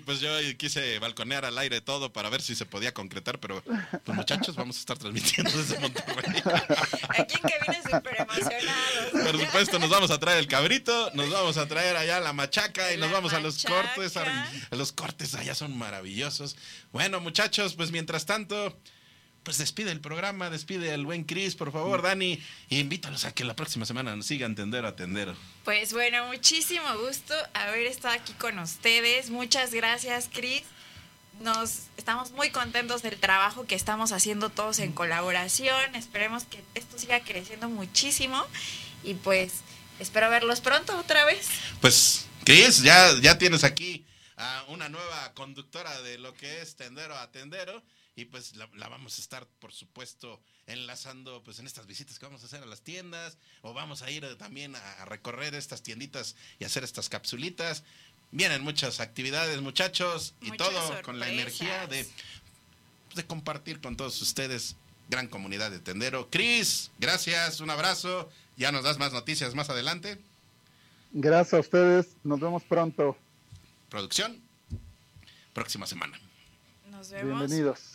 pues yo quise balconear al aire todo para ver si se podía concretar, pero pues muchachos, vamos a estar transmitiendo desde Monterrey. Aquí en cabina súper emocionados. Por supuesto, nos vamos a traer el cabrito, nos vamos a traer allá la machaca y nos vamos a los cortes. A, a los cortes allá son maravillosos. Bueno, muchachos, pues mientras tanto, pues despide el programa, despide al buen Chris, por favor, Dani, e invítalos a que la próxima semana nos sigan tendero a tendero. Pues bueno, muchísimo gusto haber estado aquí con ustedes. Muchas gracias, Cris. Nos estamos muy contentos del trabajo que estamos haciendo todos en colaboración. Esperemos que esto siga creciendo muchísimo y pues espero verlos pronto otra vez. Pues, Chris, ya, ya tienes aquí a una nueva conductora de lo que es tendero a tendero. Y pues la, la vamos a estar, por supuesto, enlazando pues en estas visitas que vamos a hacer a las tiendas. O vamos a ir eh, también a, a recorrer estas tienditas y hacer estas capsulitas. Vienen muchas actividades, muchachos, y Muchas todo con la energía de, de compartir con todos ustedes. Gran comunidad de tendero. Chris, gracias, un abrazo. Ya nos das más noticias más adelante. Gracias a ustedes, nos vemos pronto. Producción, próxima semana. Nos vemos. Bienvenidos.